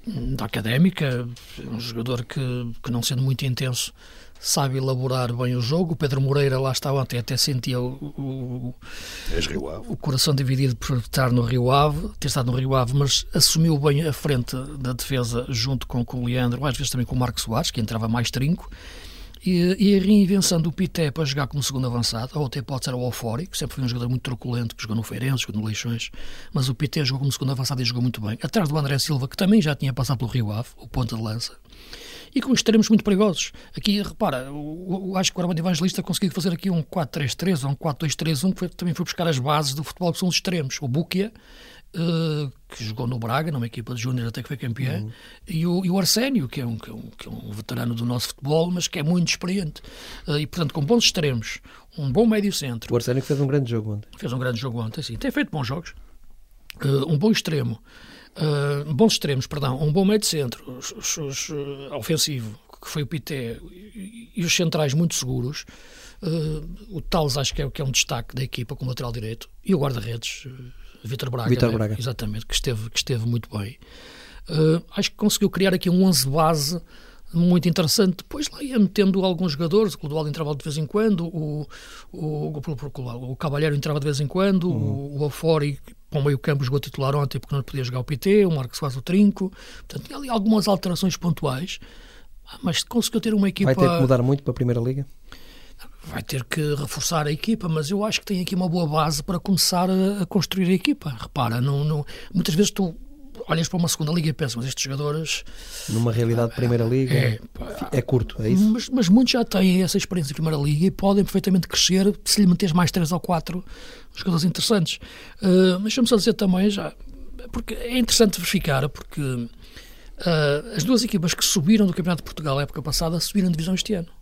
da académica, um jogador que, que não sendo muito intenso sabe elaborar bem o jogo. O Pedro Moreira lá está ontem, até sentia o, o, o coração dividido por estar no Rio Ave, ter estado no Rio Ave, mas assumiu bem a frente da defesa junto com, com o Leandro, às vezes também com o Marcos Soares, que entrava mais trinco. E, e a reinvenção do Pité para jogar como segundo avançado, ou até pode ser o Eufórico, que sempre foi um jogador muito truculento, que jogou no Feirense, jogou no Leixões, mas o Pité jogou como segundo avançado e jogou muito bem. Atrás do André Silva, que também já tinha passado pelo Rio Ave, o ponta de lança, e com extremos muito perigosos. Aqui, repara, eu, acho que o Armando Evangelista conseguiu fazer aqui um 4-3-3 ou um 4-2-3-1, que foi, também foi buscar as bases do futebol que são os extremos. O Bukia, uh, que jogou no Braga, numa equipa de júnior até que foi campeão, uhum. e, o, e o Arsénio, que é, um, que, é um, que é um veterano do nosso futebol, mas que é muito experiente. Uh, e, portanto, com bons extremos, um bom médio centro. O Arsénio fez um grande jogo ontem. Fez um grande jogo ontem, sim. Tem feito bons jogos. Uh, um bom extremo. Bons extremos, perdão, um bom meio de centro os, os, os, uh, ofensivo, que foi o Pité, e, os centrais muito seguros. Uh, o Tales acho que é, que é um destaque da equipa como lateral direito, e o guarda-redes, Vitor Braga, Vitor né? Braga. exatamente, que esteve, que esteve muito bem. acho que conseguiu criar aqui um 11 base muito interessante. Depois lá ia metendo alguns jogadores, o Clodoaldo entrava de vez em quando, o, o, o, o Cavalheiro entrava de vez em quando, uhum. o, o Afori para o meio campo jogou titular ontem porque não podia jogar o PT, o Marcos faz o trinco. Portanto, tinha ali algumas alterações pontuais, mas conseguiu ter uma equipa... Vai ter que mudar muito para a Primeira Liga? Vai ter que reforçar a equipa, mas eu acho que tem aqui uma boa base para começar a, a construir a equipa. Repara, não, não, muitas vezes tu olhas para uma segunda liga e pensas, mas estes jogadores. Numa realidade de primeira liga é, é curto, é isso? Mas, mas, muitos já têm essa experiência de primeira liga e podem perfeitamente crescer se lhe meteres mais três ou quatro jogadores interessantes. Uh, mas deixa-me só dizer também, já, porque é interessante verificar, porque uh, as duas equipas que subiram do Campeonato de Portugal na época passada subiram de divisão este ano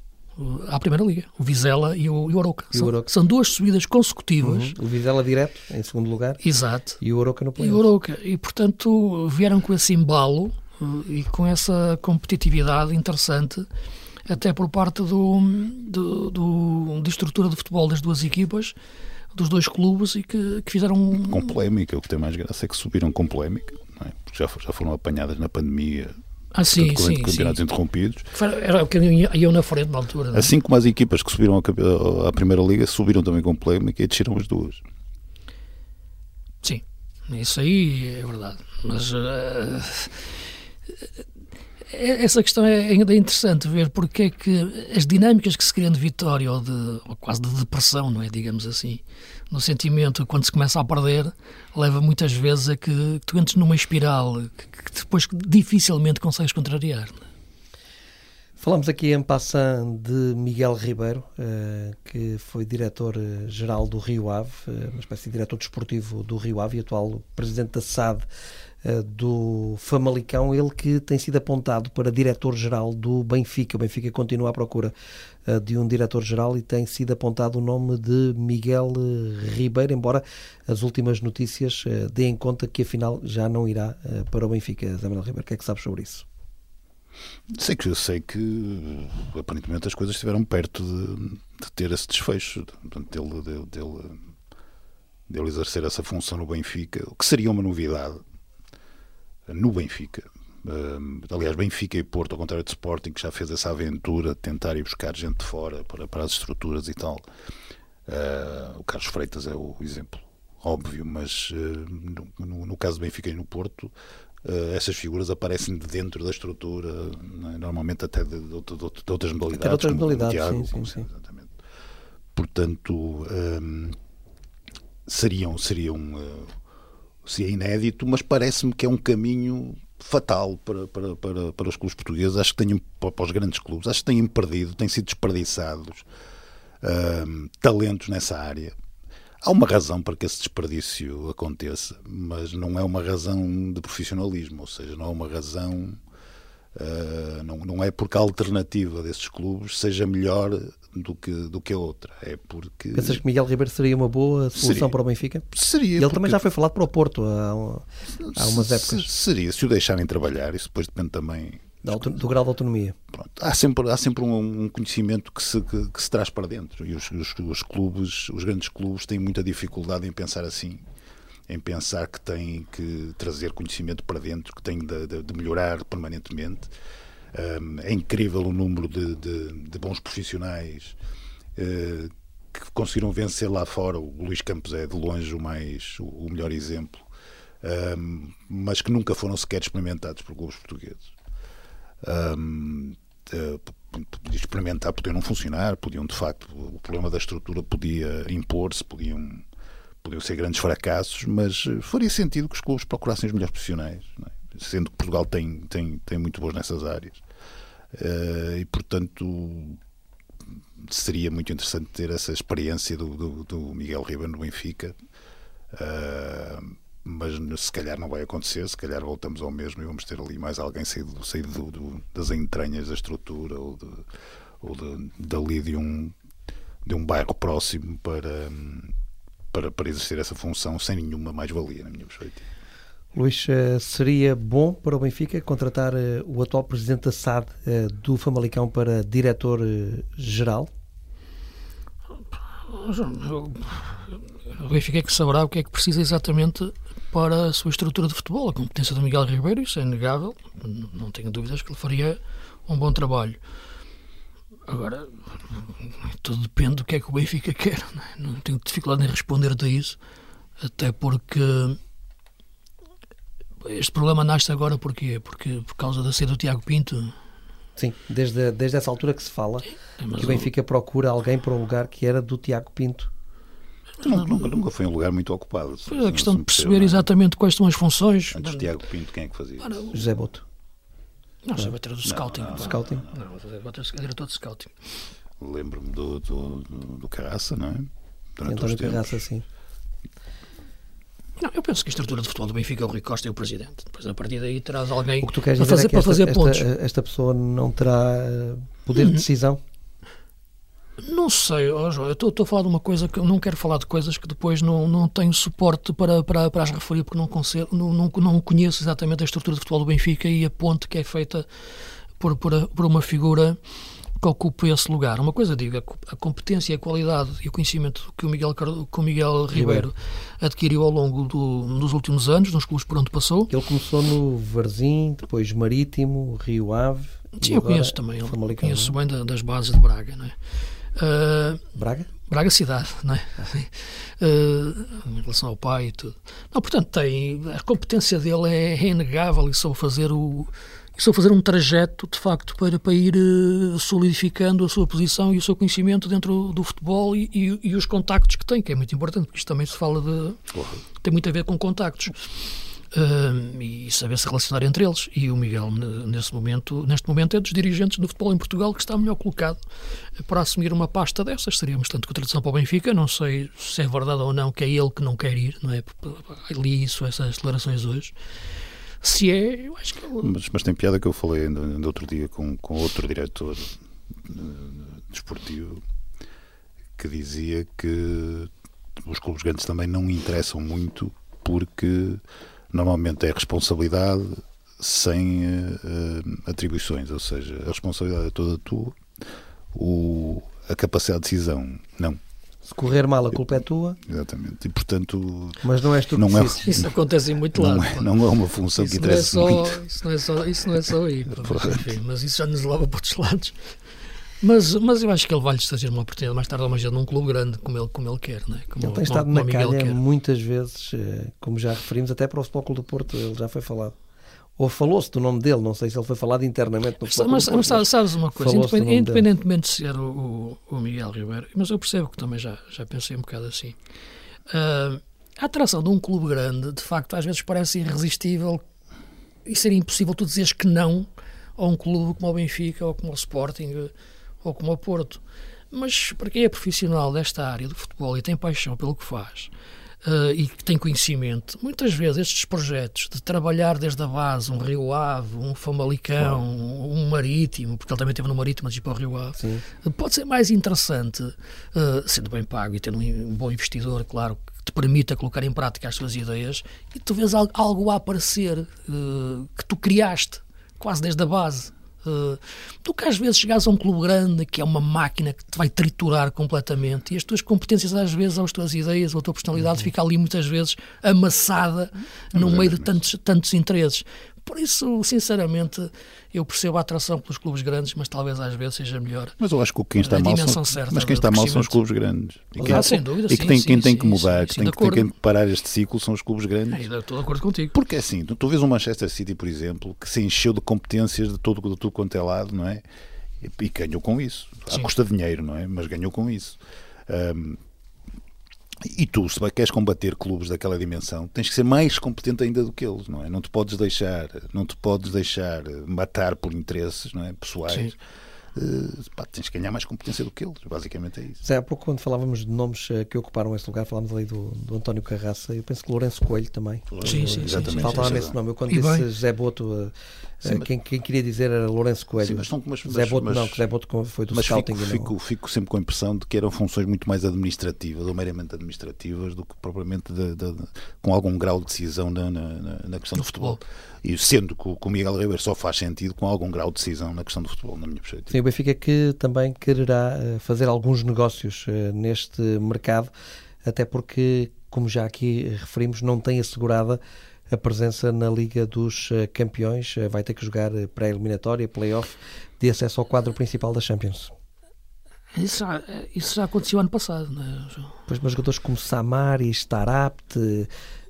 à Primeira Liga, o Vizela e o, e o Oroca. E o Oroca. São, são, duas subidas consecutivas. Uhum. O Vizela direto, em segundo lugar. Exato. E o Oroca no play E o Oroca. E, portanto, vieram com esse embalo uh, e com essa competitividade interessante, até por parte do, do, do, de estrutura de futebol das duas equipas, dos dois clubes, e que, que fizeram... Com polémica, o que tem mais graça é que subiram com polémica, é? porque já, já foram apanhadas na pandemia ah, sim, portanto, sim, campeonatos sim. interrompidos. Era o que iam na frente na altura. Não? É? Assim como as equipas que subiram à, Primeira Liga subiram também com polémica e desceram as duas. Sim, isso aí é verdade. Mas uh, essa questão é ainda interessante ver porque é que as dinâmicas que se criam de vitória ou, de, ou quase de depressão, não é? Digamos assim, no sentimento quando se começa a perder, leva muitas vezes a que, tu entres numa espiral que, que depois dificilmente consegues contrariar. É? Falamos aqui em passant de Miguel Ribeiro, uh, que foi diretor-geral do Rio Ave, uh, uma espécie de diretor desportivo do Rio Ave e atual presidente da SAD do Famalicão, ele que tem sido apontado para diretor-geral do Benfica. O Benfica continua à procura de um diretor-geral e tem sido apontado o nome de Miguel Ribeiro, embora as últimas notícias deem conta que afinal já não irá para o Benfica. Zé Manuel Ribeiro, o que é que sabes sobre isso? Sei que, sei que aparentemente as coisas estiveram perto de, de ter esse desfecho, portanto, dele, dele, dele, dele exercer essa função no Benfica, o que seria uma novidade no Benfica. Aliás, Benfica e Porto, ao contrário de Sporting, que já fez essa aventura de tentar ir buscar gente de fora para, para as estruturas e tal. Uh, o Carlos Freitas é o exemplo óbvio, mas uh, no, no, caso do Benfica e no Porto, uh, essas figuras aparecem de dentro da estrutura, é? normalmente até de, de, de, de, outras modalidades. Até outras modalidades, Tiago, sim, sim, sim. Exatamente. Portanto, um, seriam, seriam seria inédito, mas parece-me que é um caminho fatal para, para, para, para os clubes portugueses, acho que têm, para os grandes clubes, acho que têm perdido, têm sido desperdiçados ehm, talentos nessa área Há uma razão para que esse desperdício aconteça, mas não é uma razão de profissionalismo, ou seja, não é uma razão. Uh, não, não é porque a alternativa desses clubes seja melhor do que, do que a outra. É porque. Pensas que Miguel Ribeiro seria uma boa solução seria. para o Benfica? Seria. E ele também já foi falado para o Porto há, há umas épocas. Seria, se o deixarem trabalhar, isso depois depende também do grau de autonomia. Pronto. Há sempre, há sempre um, um conhecimento que se, que, que, se traz para dentro e os, os, os, clubes, os grandes clubes, têm muita dificuldade em pensar assim, em pensar que têm que trazer conhecimento para dentro, que têm de, de, de melhorar permanentemente. Um, é incrível o número de, de bons profissionais uh, que conseguiram vencer lá fora. O Luís Campos é de longe o mais o melhor exemplo, um, mas que nunca foram sequer experimentados por clubes portugueses um, uh, experimentar, podiam não funcionar, podiam de facto, o problema da estrutura podia impor-se, podiam, podiam ser grandes fracassos, mas eh, faria sentido que os clubes procurassem os melhores profissionais, é? sendo que Portugal tem, tem, tem muito bons nessas áreas. Uh, e, portanto, seria muito interessante ter essa experiência do, do, do Miguel Ribeiro no Benfica. Uh, mas se calhar não vai acontecer, se calhar voltamos ao mesmo e vamos ter ali mais alguém saído, saído do, das entranhas da estrutura ou, de, ou de, dali de um, de um bairro próximo para, para, para exercer essa função sem nenhuma mais-valia, na minha perspectiva. Luís, eh, seria bom para o Benfica contratar eh, o atual presidente da SAD eh, do Famalicão para diretor-geral? O Benfica é que saberá o que é que precisa exatamente para a sua estrutura de futebol. A competência do Miguel Ribeiro, isso é inegável, não tenho dúvidas que ele faria um bom trabalho. Agora, tudo depende do que é que o Benfica quer. Não, é? não tenho dificuldade em responder a isso, até porque este problema nasce agora porquê? Porque por causa da saída do Tiago Pinto. Sim, desde, desde essa altura que se fala é, que o Benfica o... procura alguém para um lugar que era do Tiago Pinto. Nunca, nunca, nunca, foi um lugar muito ocupado. Foi a questão de perceber exatamente quais são as funções. Antes de Tiago Pinto, quem é que fazia? Ora, José Boto. Não, Boto era do scouting. Não, não, scouting. Não, era diretor de scouting. Lembro-me do, do, do, Carraça, não é? Durante António Carraça, sim. Não, eu penso que a estrutura de futebol do Benfica é o Rui Costa e o Presidente. Depois, a partir daí, terás alguém o que tu queres para fazer, é para esta, fazer pontos. Esta, esta, pessoa não terá eh, poder uhum. de decisão? Não sei, oh, João, eu estou a falar de uma coisa que eu não quero falar de coisas que depois não, não tenho suporte para, para, para as referir, porque não, consigo, não, não, não conheço exatamente a estrutura de futebol do Benfica e a ponte que é feita por, por, por uma figura que ocupe esse lugar. Uma coisa digo, a competência, a qualidade e o conhecimento que o Miguel, que o Miguel Ribeiro adquiriu ao longo do, dos últimos anos, nos clubes por onde passou. Ele começou no Varzim, depois Marítimo, Rio Ave. Sim, eu conheço também. Eu conheço bem das bases de Braga. Não é? Uh, Braga? Braga cidade, não é? Uh, em relação ao pai e tudo. Não, portanto, tem, a competência dele é, é inegável e só fazer o a fazer um trajeto, de facto, para, para ir uh, solidificando a sua posição e o seu conhecimento dentro do futebol e, e, e, os contactos que tem, que é muito importante, porque isto também se fala de. tem muito a ver com contactos. E saber se relacionar entre eles. E o Miguel, nesse momento, neste momento, é dos dirigentes do futebol em Portugal que está melhor colocado para assumir uma pasta dessas. Seríamos tanto contradição para o Benfica, não sei se é verdade ou não que é ele que não quer ir, não é? Li isso, essas declarações hoje. Se é, eu acho que. Eu... Mas, mas tem piada que eu falei ainda, ainda outro dia com, com outro diretor desportivo que dizia que os clubes grandes também não interessam muito porque normalmente é responsabilidade sem uh, atribuições, ou seja, a responsabilidade é toda tua, o, a capacidade de decisão não. Se correr mal, a culpa é tua. Exatamente. E, portanto. Mas não és tu não é, Isso acontece em muito lado. Não é, não é uma função isso que interessa não é só, muito. Isso não é só, isso não é só aí. Enfim, mas isso já nos leva para outros lados. Mas, mas eu acho que ele vai-lhe fazer uma oportunidade mais tarde ou mais cedo num clube grande, como ele, como ele quer. Não é? como, ele tem estado como, na calha muitas vezes, eh, como já referimos, até para o Futebol Clube do Porto, ele já foi falado ou falou-se do nome dele, não sei se ele foi falado internamente no futebol. Mas, mas, mas sabes uma coisa, independentemente de ser o, o, Miguel Ribeiro, mas eu percebo que também já, já pensei um bocado assim. Uh, a atração de um clube grande, de facto, às vezes parece irresistível e seria impossível tu dizeres que não a um clube como o Benfica, ou como o Sporting, ou como o Porto. Mas para quem é profissional desta área do futebol e tem paixão pelo que faz, uh, e que tem conhecimento, muitas vezes estes projetos de trabalhar desde a base um Rio Ave, um Famalicão, um, um Marítimo, porque ele também teve no Marítimo antes de ir para o Rio Ave, Sim. pode ser mais interessante, uh, sendo bem pago e tendo um bom investidor, claro, que te permita colocar em prática as suas ideias e tu vês algo, algo a aparecer uh, que tu criaste quase desde a base. Uh, do que às vezes chegares a um clube grande que é uma máquina que te vai triturar completamente e as tuas competências, às vezes, ou as tuas ideias, ou a tua personalidade uhum. fica ali muitas vezes amassada no meio de tantos, tantos interesses. Por isso, sinceramente, eu percebo a atração pelos clubes grandes, mas talvez às vezes seja melhor. Mas eu acho que quem está mal são, mas quem está mal são os clubes grandes. E quem, ah, sem dúvida, e que tem, sim, quem sim, tem que mudar, que tem, que, tem que parar este ciclo são os clubes grandes. É, estou de acordo contigo. Porque é assim, tu, tu vês um Manchester City, por exemplo, que se encheu de competências de todo, de tudo quanto é lado, não é? E, e ganhou com isso. À custa de dinheiro, não é? Mas ganhou com isso. Um, E tu, se queres combater clubes daquela dimensão, tens que ser mais competente ainda do que eles, não é? Não te podes deixar, não te podes deixar matar por interesses, não é? pessoais. Sim uh, pá, tens que ganhar mais competência do que eles, basicamente é isso. Zé, há pouco quando falávamos de nomes uh, que ocuparam esse lugar, falámos ali do, do António Carraça, eu penso que Lourenço Coelho também. Sim, sim, exatamente. Faltava nesse nome. Eu quando e disse bem. Zé Boto, uh, sim, quem, quem, queria dizer era Lourenço Coelho. Sim, mas são, mas, Zé Boto mas, não, que Zé Boto foi do mas scouting. Fico, fico, fico, sempre com a impressão de que eram funções muito mais administrativas, ou meramente administrativas, do que propriamente de, de, de, com algum grau de decisão na, na, na questão do futebol. futebol. E sendo que o Miguel Ribeiro só faz sentido com algum grau de decisão na questão do futebol, na minha perspectiva. Sim, o Benfica que também quererá eh, fazer alguns negócios eh, neste mercado, até porque, como já aqui referimos, não tem assegurada a presença na Liga dos eh, Campeões, vai ter que jogar pré-eliminatória, play-off, de acesso ao quadro principal da Champions. Isso já, isso já aconteceu ano passado, não é? Pois, mas jogadores como Samari, Starapte, eh,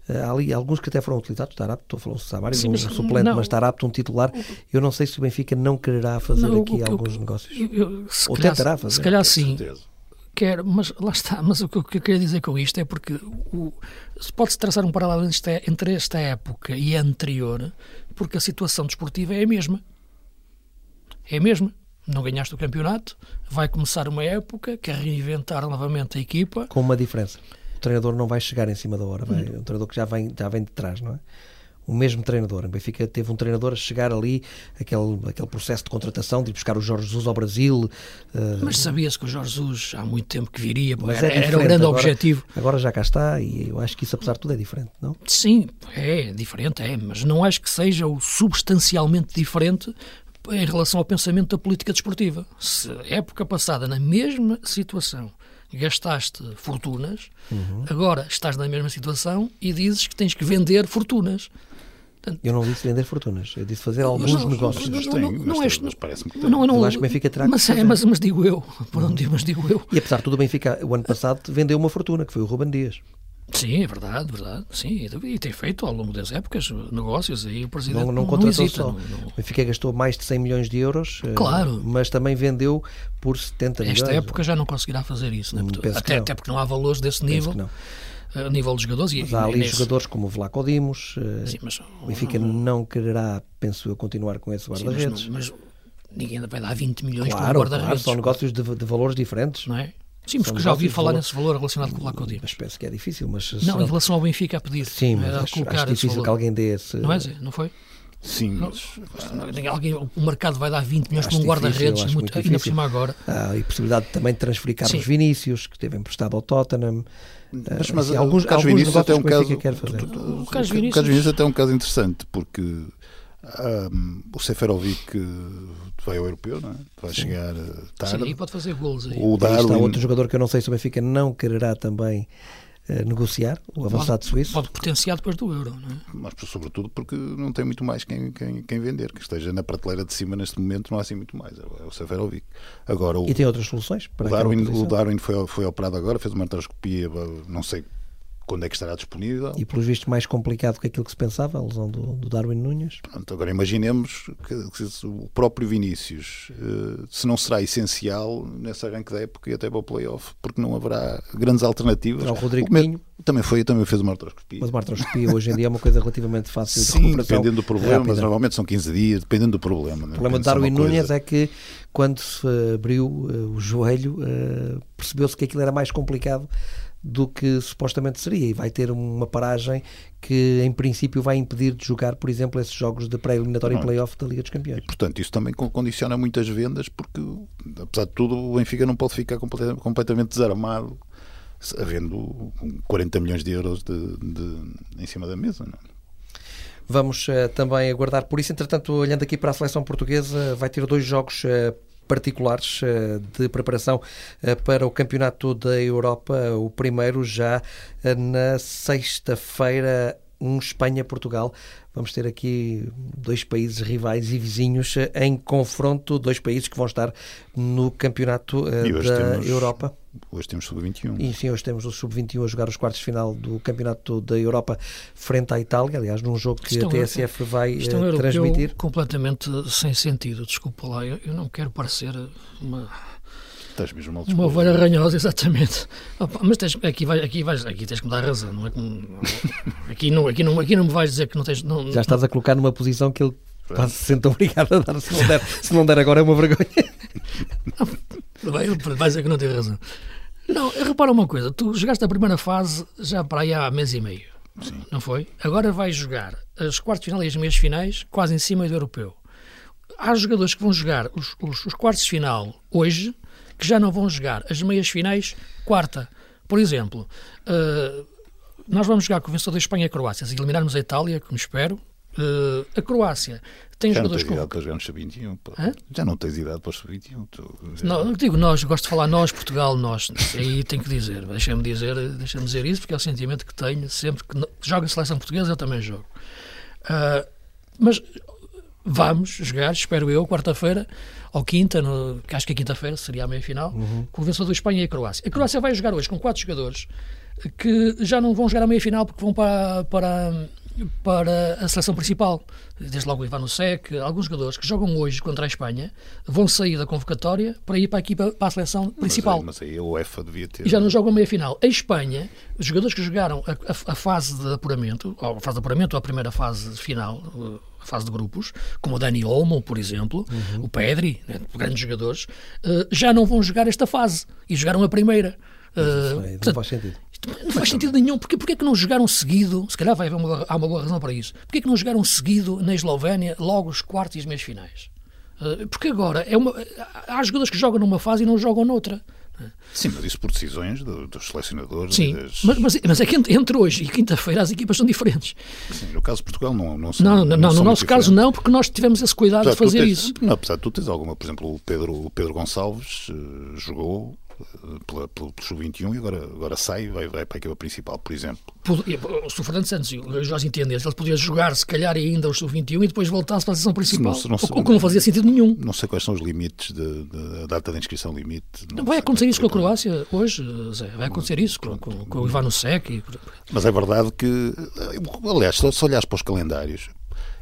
há ali alguns que até foram utilizados, Tarapto, estou a falar do Samari, Sim, um suplente, não, mas Tarapto, um titular. Eu não sei se o Benfica não quererá fazer não, aqui alguns negócios. Eu, eu, Ou calhar, tentará fazer. Se calhar sim. Quer, mas lá está. Mas o que eu queria dizer com isto é porque pode-se traçar um paralelo entre esta época e a anterior, porque a situação desportiva é a mesma. É a mesma. Não ganhaste o campeonato, vai começar uma época, quer reinventar novamente a equipa. Com uma diferença treinador não vai chegar em cima da hora, vai, é um treinador que já vem, já vem de trás, não é? o mesmo treinador. O Benfica teve um treinador a chegar ali, aquele, aquele processo de contratação, de ir buscar o Jorge Jesus ao Brasil. Uh... Mas sabia-se que o Jorge Jesus há muito tempo que viria, era, é era o grande agora, objetivo. Agora já cá está e eu acho que isso, apesar de tudo, é diferente, não? Sim, é diferente, é, mas não acho que seja o substancialmente diferente em relação ao pensamento da política desportiva. Se época passada, na mesma situação, gastaste fortunas, uhum. agora estás na mesma situação e dizes que tens que vender fortunas. Portanto, eu não disse vender fortunas, eu disse fazer alguns não, negócios. Mas, não, não, não, é, mas parece-me que não, não, acho que o Benfica terá mas, é, mas, mas digo eu, por onde, mas digo eu. E apesar de tudo, o Benfica, o ano passado, vendeu uma fortuna, que foi o Ruben Dias. Sim, é verdade, verdade. Sim, e tem feito ao longo das épocas negócios aí o presidente não, não, não contratou hesita, só. Não. O Benfica gastou mais de 100 milhões de euros, eh, claro. mas também vendeu por 70 milhões. Esta época já não conseguirá fazer isso, né? até, até porque não há valores desse nível. A nível dos jogadores. Mas há ali nesse... jogadores como o Vlaco Dimos. Eh, mas, o Benfica não quererá, penso eu, continuar com esse guarda-redes. Mas, mas, ninguém vai dar 20 milhões claro, para um guarda-redes. Claro, são negócios de, de valores diferentes. Não é? Sim, porque já ouvi falar valor... nesse valor relacionado com o Lacodimos. Mas penso que é difícil. Mas não, em relação ao Benfica a pedir. Sim, mas acho, acho difícil que alguém dê esse... Não é, Zé? Não foi? Sim, mas... Alguém, o mercado vai dar 20 milhões para um guarda-redes, muito, ainda por cima agora. Ah, e possibilidade também de transferir Carlos Sim. Vinícius, que esteve emprestado ao Tottenham. Mas, mas assim, alguns, alguns Vinícius até um caso, quer fazer. O Carlos Vinícius até é um caso interessante, porque um, o Seferovic vai ao europeu, não é? vai Sim. chegar eh, tarde. Sim, pode fazer gols aí. O Darwin... está outro jogador que eu não sei se o Benfica não quererá também uh, negociar, o avançado pode, suíço. Pode potenciar depois do euro, não é? Mas sobretudo porque não tem muito mais quem, quem, quem vender, que esteja na prateleira de cima neste momento, não há assim muito mais, é o Seferovic. Agora, o, e tem outras soluções para o Darwin, o Darwin foi, foi operado agora, fez uma artroscopia, não sei quando é que estará disponível. E pelos vistos mais complicado que aquilo que se pensava, a lesão do, do Darwin Nunes. Pronto, agora imaginemos que, que, o próprio Vinícius uh, se não será essencial nesse arranque da época e até para o playoff, porque não haverá grandes alternativas. O Rodrigo Pinho. Também foi, também fez uma artroscopia. Mas uma artroscopia hoje em dia é uma coisa relativamente fácil Sim, de recuperação. dependendo do problema, rápida. mas normalmente são 15 dias, dependendo do problema. O problema de Darwin Nunes é que quando se abriu uh, o joelho, uh, percebeu-se que aquilo era mais complicado do que supostamente seria e vai ter uma paragem que em princípio vai impedir de jogar, por exemplo, esses jogos de pré-eliminatório e play-off da Liga dos Campeões. E, portanto, isso também condiciona muitas vendas porque, apesar de tudo, o Benfica não pode ficar completamente desarmado havendo 40 milhões de euros de, de em cima da mesa. Não? É? Vamos uh, também aguardar por isso. Entretanto, olhando aqui para a seleção portuguesa, vai ter dois jogos uh, particulares eh, de preparação eh, para o Campeonato da Europa. O primeiro já eh, na sexta-feira, um Espanha-Portugal. Vamos ter aqui dois países rivais e vizinhos em confronto, dois países que vão estar no Campeonato da. Europa. Hoje temos sub-21. E sim, hoje temos o sub-21 a jogar os quartos de final do Campeonato da Europa frente à Itália, aliás, num jogo que estão, a TSF vai estão uh, transmitir. completamente sem sentido, desculpa lá, eu, eu não quero parecer uma Estás mesmo mal Uma ovelha ranhosa, exatamente. Opa, mas tens, aqui, vai, aqui, vais, aqui tens que me dar razão. Não é aqui, não, aqui, não, aqui não me vais dizer que não tens. Não, Já estás a colocar numa posição que ele quase se sente obrigado a dar. Se não der, se não der agora é uma vergonha. Vai, vai dizer que não tem razão. Não, repara uma coisa. Tu jogaste a primeira fase já para aí há mês e meio. Sim. Não foi? Agora vais jogar as quartas de final e as meias finais quase em cima do europeu. Há jogadores que vão jogar os, os, os quartos de final hoje que já não vão jogar as meias finais quarta. Por exemplo, uh, nós vamos jogar com o vencedor da Espanha e a Croácia. Se eliminarmos a Itália, como espero, uh, a Croácia tem Já não jogadores tens com. idade para jogar no sub-21. pá. Hã? Já não tens idade para o sub-21. tu- Não, eu digo nós, gosto de falar nós, Portugal, nós. Aí tenho que dizer, deixa-me dizer, deixa dizer isso, porque é o sentimento que tenho sempre que joga a seleção portuguesa, eu também jogo. Ah, mas vamos jogar, espero eu, quarta-feira ou quinta, no, que acho que é quinta-feira, seria a meia-final, com o vencedor da Espanha e a Croácia. A Croácia vai jogar hoje com quatro jogadores que já não vão jogar a meia-final porque vão para, para, para a seleção principal. Desde logo o Ivan Sec, alguns jogadores que jogam hoje contra a Espanha vão sair da convocatória para ir para a equipa, para a seleção principal. Mas aí, mas aí a UEFA devia ter. E já não jogam a meia-final. A Espanha, os jogadores que jogaram a, a- a fase de apuramento, ou a fase de apuramento ou a primeira fase final, uh, a fase de grupos, como o Dani Olmo, por exemplo, o Pedri, né, grandes jogadores, uh, já não vão jogar esta fase e jogaram a primeira. Uh, não portanto, faz sentido. Não faz sentido nenhum. Porque, porque é que não jogaram seguido? Se calhar vai haver uma, há uma boa razão para isso. Porque é que não jogaram seguido na Eslovénia logo os quartos e as meias finais? Uh, Porque agora é uma, há jogadores que jogam numa fase e não jogam noutra. Sim, mas isso por decisões do- dos selecionadores. Sim, das- mas, mas, mas é que entre, hoje e quinta-feira as equipas são diferentes. Sim, no caso de Portugal não, não são. Não, não, não, são no nosso caso diferentes. não, porque nós tivemos esse cuidado de Apesar de fazer tens- isso. Não, apesar de tu tens alguma, por exemplo, o Pedro, o Pedro Gonçalves eh, jogou eh, pela, pelo, pelo Sub-21 e agora, agora sai e vai, vai para a equipa principal, por exemplo. Se o Fernando Santos e o Jorge entendessem, ele podia jogar se calhar ainda o sub-21 e depois voltar-se para a seleção principal. Não, não o, o que não fazia sentido nenhum. Não sei quais são os limites de- de- da data de inscrição limite. não Vai sei acontecer é isso com a que- Croácia hoje, Zé. Vai acontecer isso com, com, com o Ivano Sec. E... Mas é verdade que, aliás, se olhares para os calendários,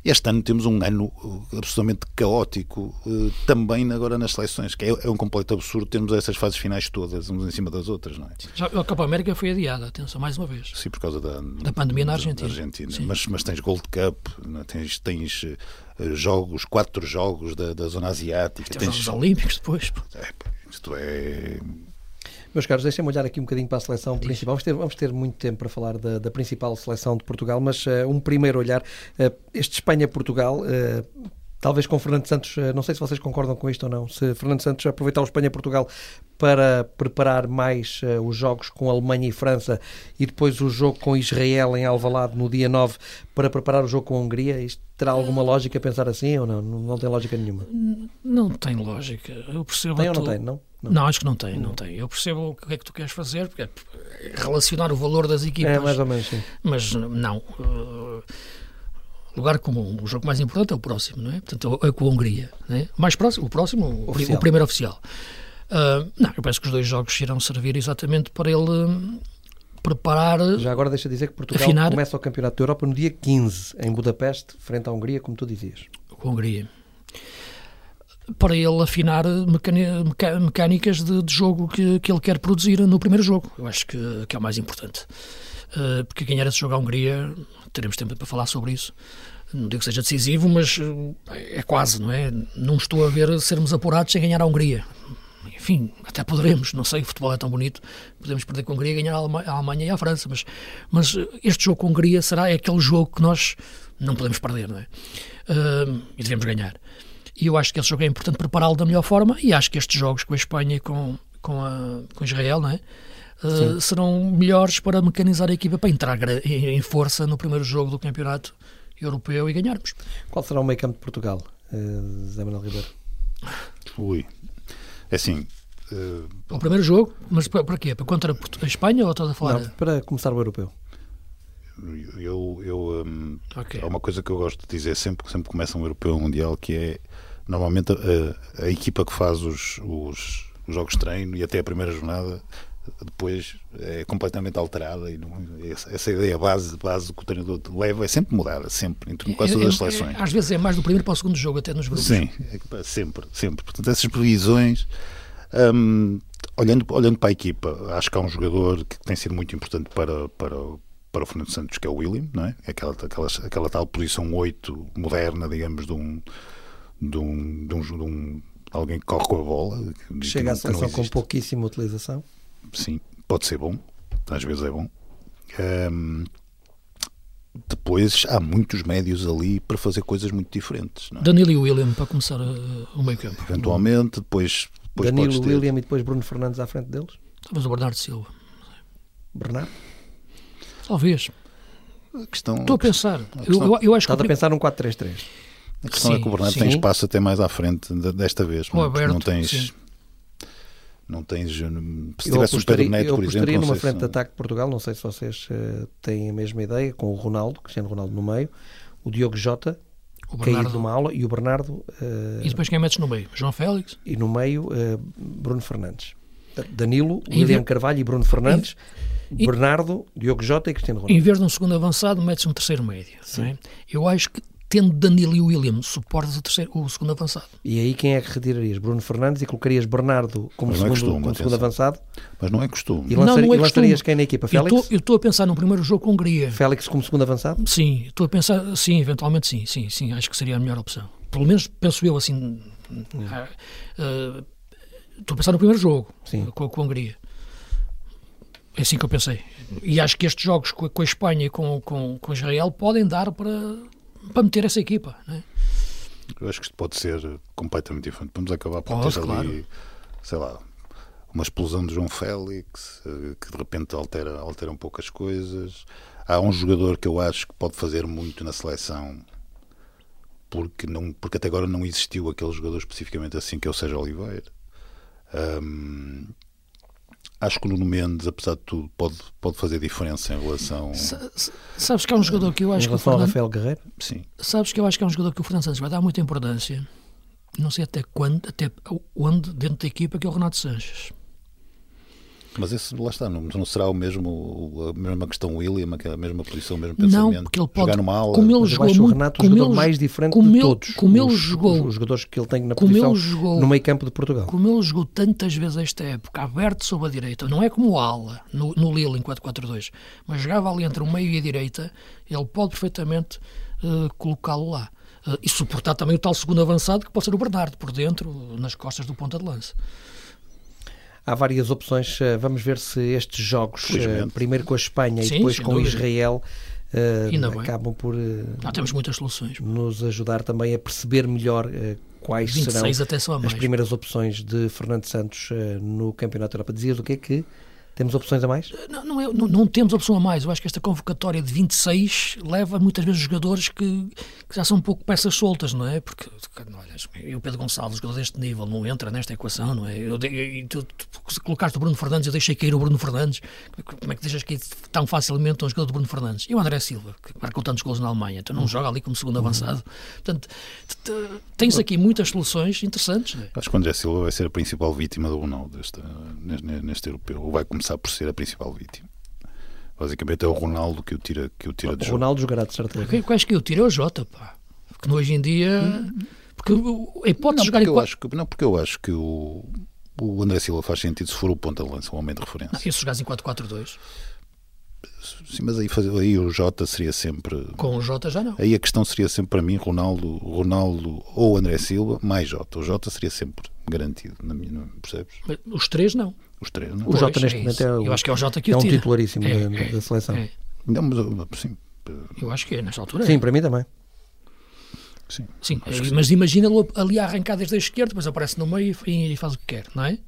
este ano temos um ano eh, absolutamente caótico eh, também agora nas seleções, que é, é um completo absurdo termos essas fases finais todas, umas em cima das outras, não é? Já, a Copa América foi adiada, atenção, mais uma vez. Sim, por causa da, Da pandemia na Argentina. Sim. Mas, mas tens Gold Cup, é? tens, tens eh, jogos, quatro jogos da, da zona asiática. Os Tens, Jogos Olímpicos depois. é, isto é. Meus caros, deixem-me olhar aqui um bocadinho para a seleção principal. Vamos ter, vamos ter muito tempo para falar da, da principal seleção de Portugal, mas eh, um primeiro olhar. eh, este Espanha-Portugal, eh, talvez com Fernando Santos, não sei se vocês concordam com isto ou não, se Fernando Santos aproveitar o Espanha-Portugal para preparar mais eh, os jogos com Alemanha e França e depois o jogo com Israel em Alvalade no dia 9 para preparar o jogo com a Hungria, isto terá alguma lógica pensar assim ou não? Não, não tem lógica nenhuma. Não tem lógica. Eu percebo Tem ou não tu- tem? Não? Não. acho que não tem, não tem. Eu percebo o que é que tu queres fazer, porque é relacionar o valor das equipas. É mais ou menos sim. Mas não. Uh, lugar comum. O jogo mais importante é o próximo, não é? Portanto, é com a Hungria. Não é? Mais próximo, o próximo, Oficial. o primeiro oficial. Uh, não, eu penso que os dois jogos irão servir exatamente para ele hum, preparar. Já agora deixa dizer que Portugal Afinar. começa o Campeonato da Europa no dia 15, em Budapeste, frente à Hungria, como tu dizias. com a Hungria. Para ele afinar mecânicas de, de jogo que, que ele quer produzir no primeiro jogo. Eu acho que, que é o mais importante. Uh, porque ganhar esse jogo à Hungria, teremos tempo para falar sobre isso. Não digo que seja decisivo, mas uh, é quase, não é? Não estou a ver sermos apurados sem ganhar a Hungria. Enfim, até poderemos, não sei, o futebol é tão bonito, podemos perder com a Hungria ganhar a Alema- a Alemanha e a França, mas, mas uh, este jogo com a Hungria será é aquele jogo que nós não podemos perder, não é? Uh, e devemos ganhar. E eu acho que esse jogo é importante prepará-lo da melhor forma e acho que estes jogos com a Espanha e com, com, a, com Israel, não é? Uh, serão melhores para mecanizar a equipa para entrar em, força no primeiro jogo do campeonato europeu e ganharmos. Qual será o meio campo de Portugal, eh, Zé Manuel Ribeiro? Ui. É assim. eh, O primeiro jogo, mas para, para quê? Para contra a Espanha ou estás a falar? Não, para começar o europeu. eu. eu hum, Ok. Há uma coisa que eu gosto de dizer sempre que sempre começa um europeu um mundial que é normalmente a, a equipa que faz os, os, os jogos de treino e até a primeira jornada depois é completamente alterada e não, essa, essa ideia base, base que o treinador leva é sempre mudada, sempre, em quase todas as É- é- seleções. às vezes é mais do primeiro para o segundo jogo, até nos grupos. Sim, é sempre, sempre. Portanto, essas previsões Um, olhando, olhando para a equipa, acho que há um jogador que tem sido muito importante para, para, para o Fernando Santos, que é o William, não é? Aquela, aquela, aquela tal posição 8 moderna, digamos, de um, de um, de um, de um alguém que corre com a bola. Que chega à seleção com pouquíssima utilização. Sim, pode ser bom, às vezes é bom. Um, depois há muitos médios ali para fazer coisas muito diferentes. É? Danilo e William para começar uh, o meio campo. Eventualmente, depois. depois Danilo, ter... William e depois Bruno Fernandes à frente deles? Talvez o Bernardo Silva. Bernardo? Talvez. A questão, Estou a pensar. A questão, eu, eu, acho Estás que... a pensar num 4-3-3. A questão sim, é que o Bernardo sim. tem espaço até mais à frente desta vez. O aberto, não tens. Sim. Não tens. Se tivesse o Pedro Neto, por exemplo. Eu numa frente de ataque de Portugal, não sei se vocês uh, têm a mesma ideia, com o Ronaldo, Cristiano Ronaldo no meio, o Diogo Jota, o Bernardo, caído numa aula, e o Bernardo. Uh, e depois quem metes no meio? João Félix? E no meio, uh, Bruno Fernandes. Danilo, e William Carvalho e Bruno Fernandes. E, Bernardo, Diogo Jota e Cristiano Ronaldo. Em vez de um segundo avançado, metes um terceiro médio. É? Eu acho que tendo Danilo e William, suportas o, terceiro, o segundo avançado. E aí quem é que retirarias? Bruno Fernandes e colocarias Bernardo como, segundo, é costume, como segundo, avançado? Mas não é costume. E, lançar, não, não é e lançarias quem na equipa? Félix? Eu estou a pensar no primeiro jogo com a Hungria. Félix como segundo avançado? Sim, estou a pensar, sim, eventualmente sim, sim, sim, acho que seria a melhor opção. Pelo menos penso eu assim. Hum. Uh, estou a pensar no primeiro jogo sim. Com, com a Hungria. É assim que eu pensei. E acho que estes jogos com a Espanha e com, com, com Israel podem dar para para meter essa equipa. Não é? Eu acho que isto pode ser completamente diferente. Vamos acabar por Pode, ter claro. ali, sei lá, uma explosão de João Félix, eh, que de repente altera, altera um pouco as coisas. Há um jogador que eu acho que pode fazer muito na seleção, porque, não, porque até agora não existiu aquele jogador especificamente assim, que é o Sérgio Oliveira. Um, acho que o Nuno Mendes, apesar de tudo, pode, pode fazer diferença em relação. sabes que é um jogador que eu acho em que. O Fernando... Rafael Guerreiro? Sim. Sabes que eu acho que é um jogador que o Fernando Santos vai dar muita importância. Não sei até quando, até onde dentro da equipa, que é o Renato Sanches. Mas esse, lá está, não, não será o mesmo, a mesma questão William, a mesma posição, o mesmo pensamento? Não, porque ele pode, jogar numa ala. como ele jogou muito, o Renato o jogador ele, mais diferente de todos. Como os, ele jogou, os, os, jogadores que ele tem na posição jogou, no meio campo de Portugal. Como ele jogou tantas vezes esta época, aberto sobre a direita, não é como o ala, no, no Lille em 4-4-2, mas jogava ali entre o meio e a direita, ele pode perfeitamente uh, colocá-lo lá. Uh, e suportar também o tal segundo avançado que pode ser o Bernardo, por dentro, nas costas do ponta de lança há várias opções. Eh, vamos ver se estes jogos, eh, primeiro com a Espanha Sim, e depois com dúvida. Israel, uh, acabam por uh, Não, temos muitas soluções. nos ajudar também a perceber melhor uh, quais serão as primeiras opções de Fernando Santos no Campeonato da Europa. Dizias o que é que temos opções a mais? Não, não, é, não, não, temos opção a mais. Eu acho que esta convocatória de 26 leva muitas vezes jogadores que, que já são um pouco peças soltas, não é? Porque olha, o Pedro Gonçalves, jogador deste nível, não entra nesta equação, não é? Eu, eu, tu, tu, colocaste o Bruno Fernandes, eu deixei cair o Bruno Fernandes. Como é que deixas cair tão facilmente um jogador do Bruno Fernandes? E o André Silva, que marcou tantos gols na Alemanha, então não joga ali como segundo avançado. Portanto, tens aqui muitas soluções interessantes. É? Acho que o André Silva vai ser a principal vítima do Ronaldo neste, neste europeu. Ou vai começar começar por ser a principal vítima. Basicamente é o Ronaldo que o tira, que o tira o Ronaldo jogará de certeza. Quem, quais que eu tiro é o Jota, pá. Porque hoje em dia. Porque a hipótese não, porque eu acho que Não, porque eu acho que o, o André Silva faz sentido se for o ponta de lança, um homem de referência. Não, e se jogares em 4-4-2? Sim, mas aí, aí o Jota seria sempre. Com o Jota já não. Aí a questão seria sempre para mim Ronaldo, Ronaldo ou André Silva mais Jota. O Jota seria sempre garantido, na minha, percebes? Mas os três não. Os três, não? O Jota neste é momento é, o, Eu acho que é, o Jota que é um tira. titularíssimo é, da, da, seleção. É. Não, mas sim. Eu acho que é, nesta altura. Sim, para mim também. Sim, sim, mas imagina-lo ali a arrancar desde a esquerda, depois aparece no meio e, e faz o que quer, não é?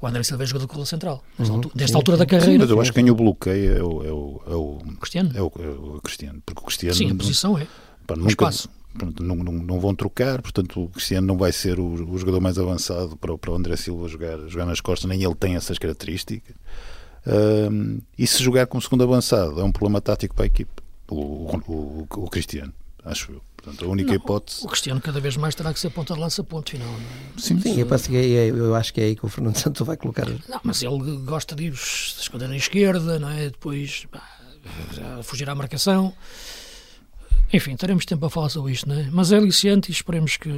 O André Silva é jogador de cola central, nesta, uhum, altura, nesta altura da carreira. Sim, mas eu acho que quem o bloqueia é o, é o, é o Cristiano. É o, é o Cristiano, porque o Cristiano. Sim, a posição é. Pá, nunca, espaço. Pronto, não, não, não, vão trocar, portanto o Cristiano não vai ser o, o, jogador mais avançado para, para o André Silva jogar, jogar nas costas, nem ele tem essas características. Um, e se jogar como segundo avançado é um problema tático para a equipe, o, o, o Cristiano, acho eu. Portanto, a única não, hipótese. O Cristiano cada vez mais terá que ser ponta de lança, ponto final. É? Sim, Sim eu, penso que é, eu acho que é aí que o Fernando Santos vai colocar. Não, mas ele gosta de ir esconder na esquerda, não é? Depois pá, fugir à marcação. Enfim, teremos tempo a falar sobre isto, não é? Mas é aliciante e esperemos que.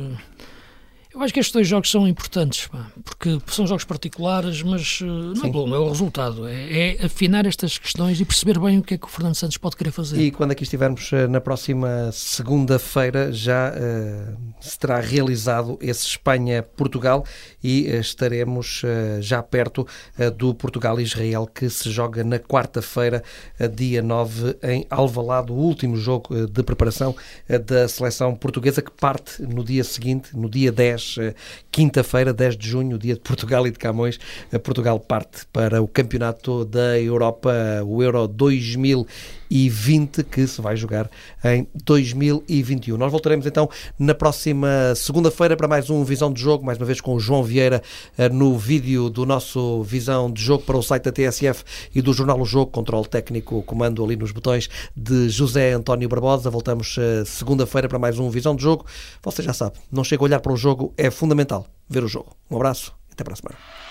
Eu acho que estes dois jogos são importantes, porque são jogos particulares, mas uh, não é bom, é o resultado. É, é, afinar estas questões e perceber bem o que é que o Fernando Santos pode querer fazer. E quando aqui estivermos uh, na próxima segunda-feira, já uh, se terá realizado esse Espanha-Portugal e estaremos já perto do Portugal-Israel, que se joga na quarta-feira, dia 9, em Alvalade, o último jogo de preparação da seleção portuguesa, que parte no dia seguinte, no dia 10 eh, quinta-feira, 10 de junho, dia de Portugal e de Camões. Eh, Portugal parte para o Campeonato da Europa, o Euro 2020, que se vai jogar em 2021. Nós voltaremos então na próxima segunda-feira para mais um Visão de Jogo, mais uma vez com o João Vieira eh, no vídeo do nosso Visão de Jogo para o site da TSF e do jornal O Jogo, controle técnico, comando ali nos botões de José António Barbosa. Voltamos segunda-feira para mais um Visão de Jogo. Você já sabe, não chega a olhar para o jogo, é fundamental ver o jogo. Um abraço até para a semana.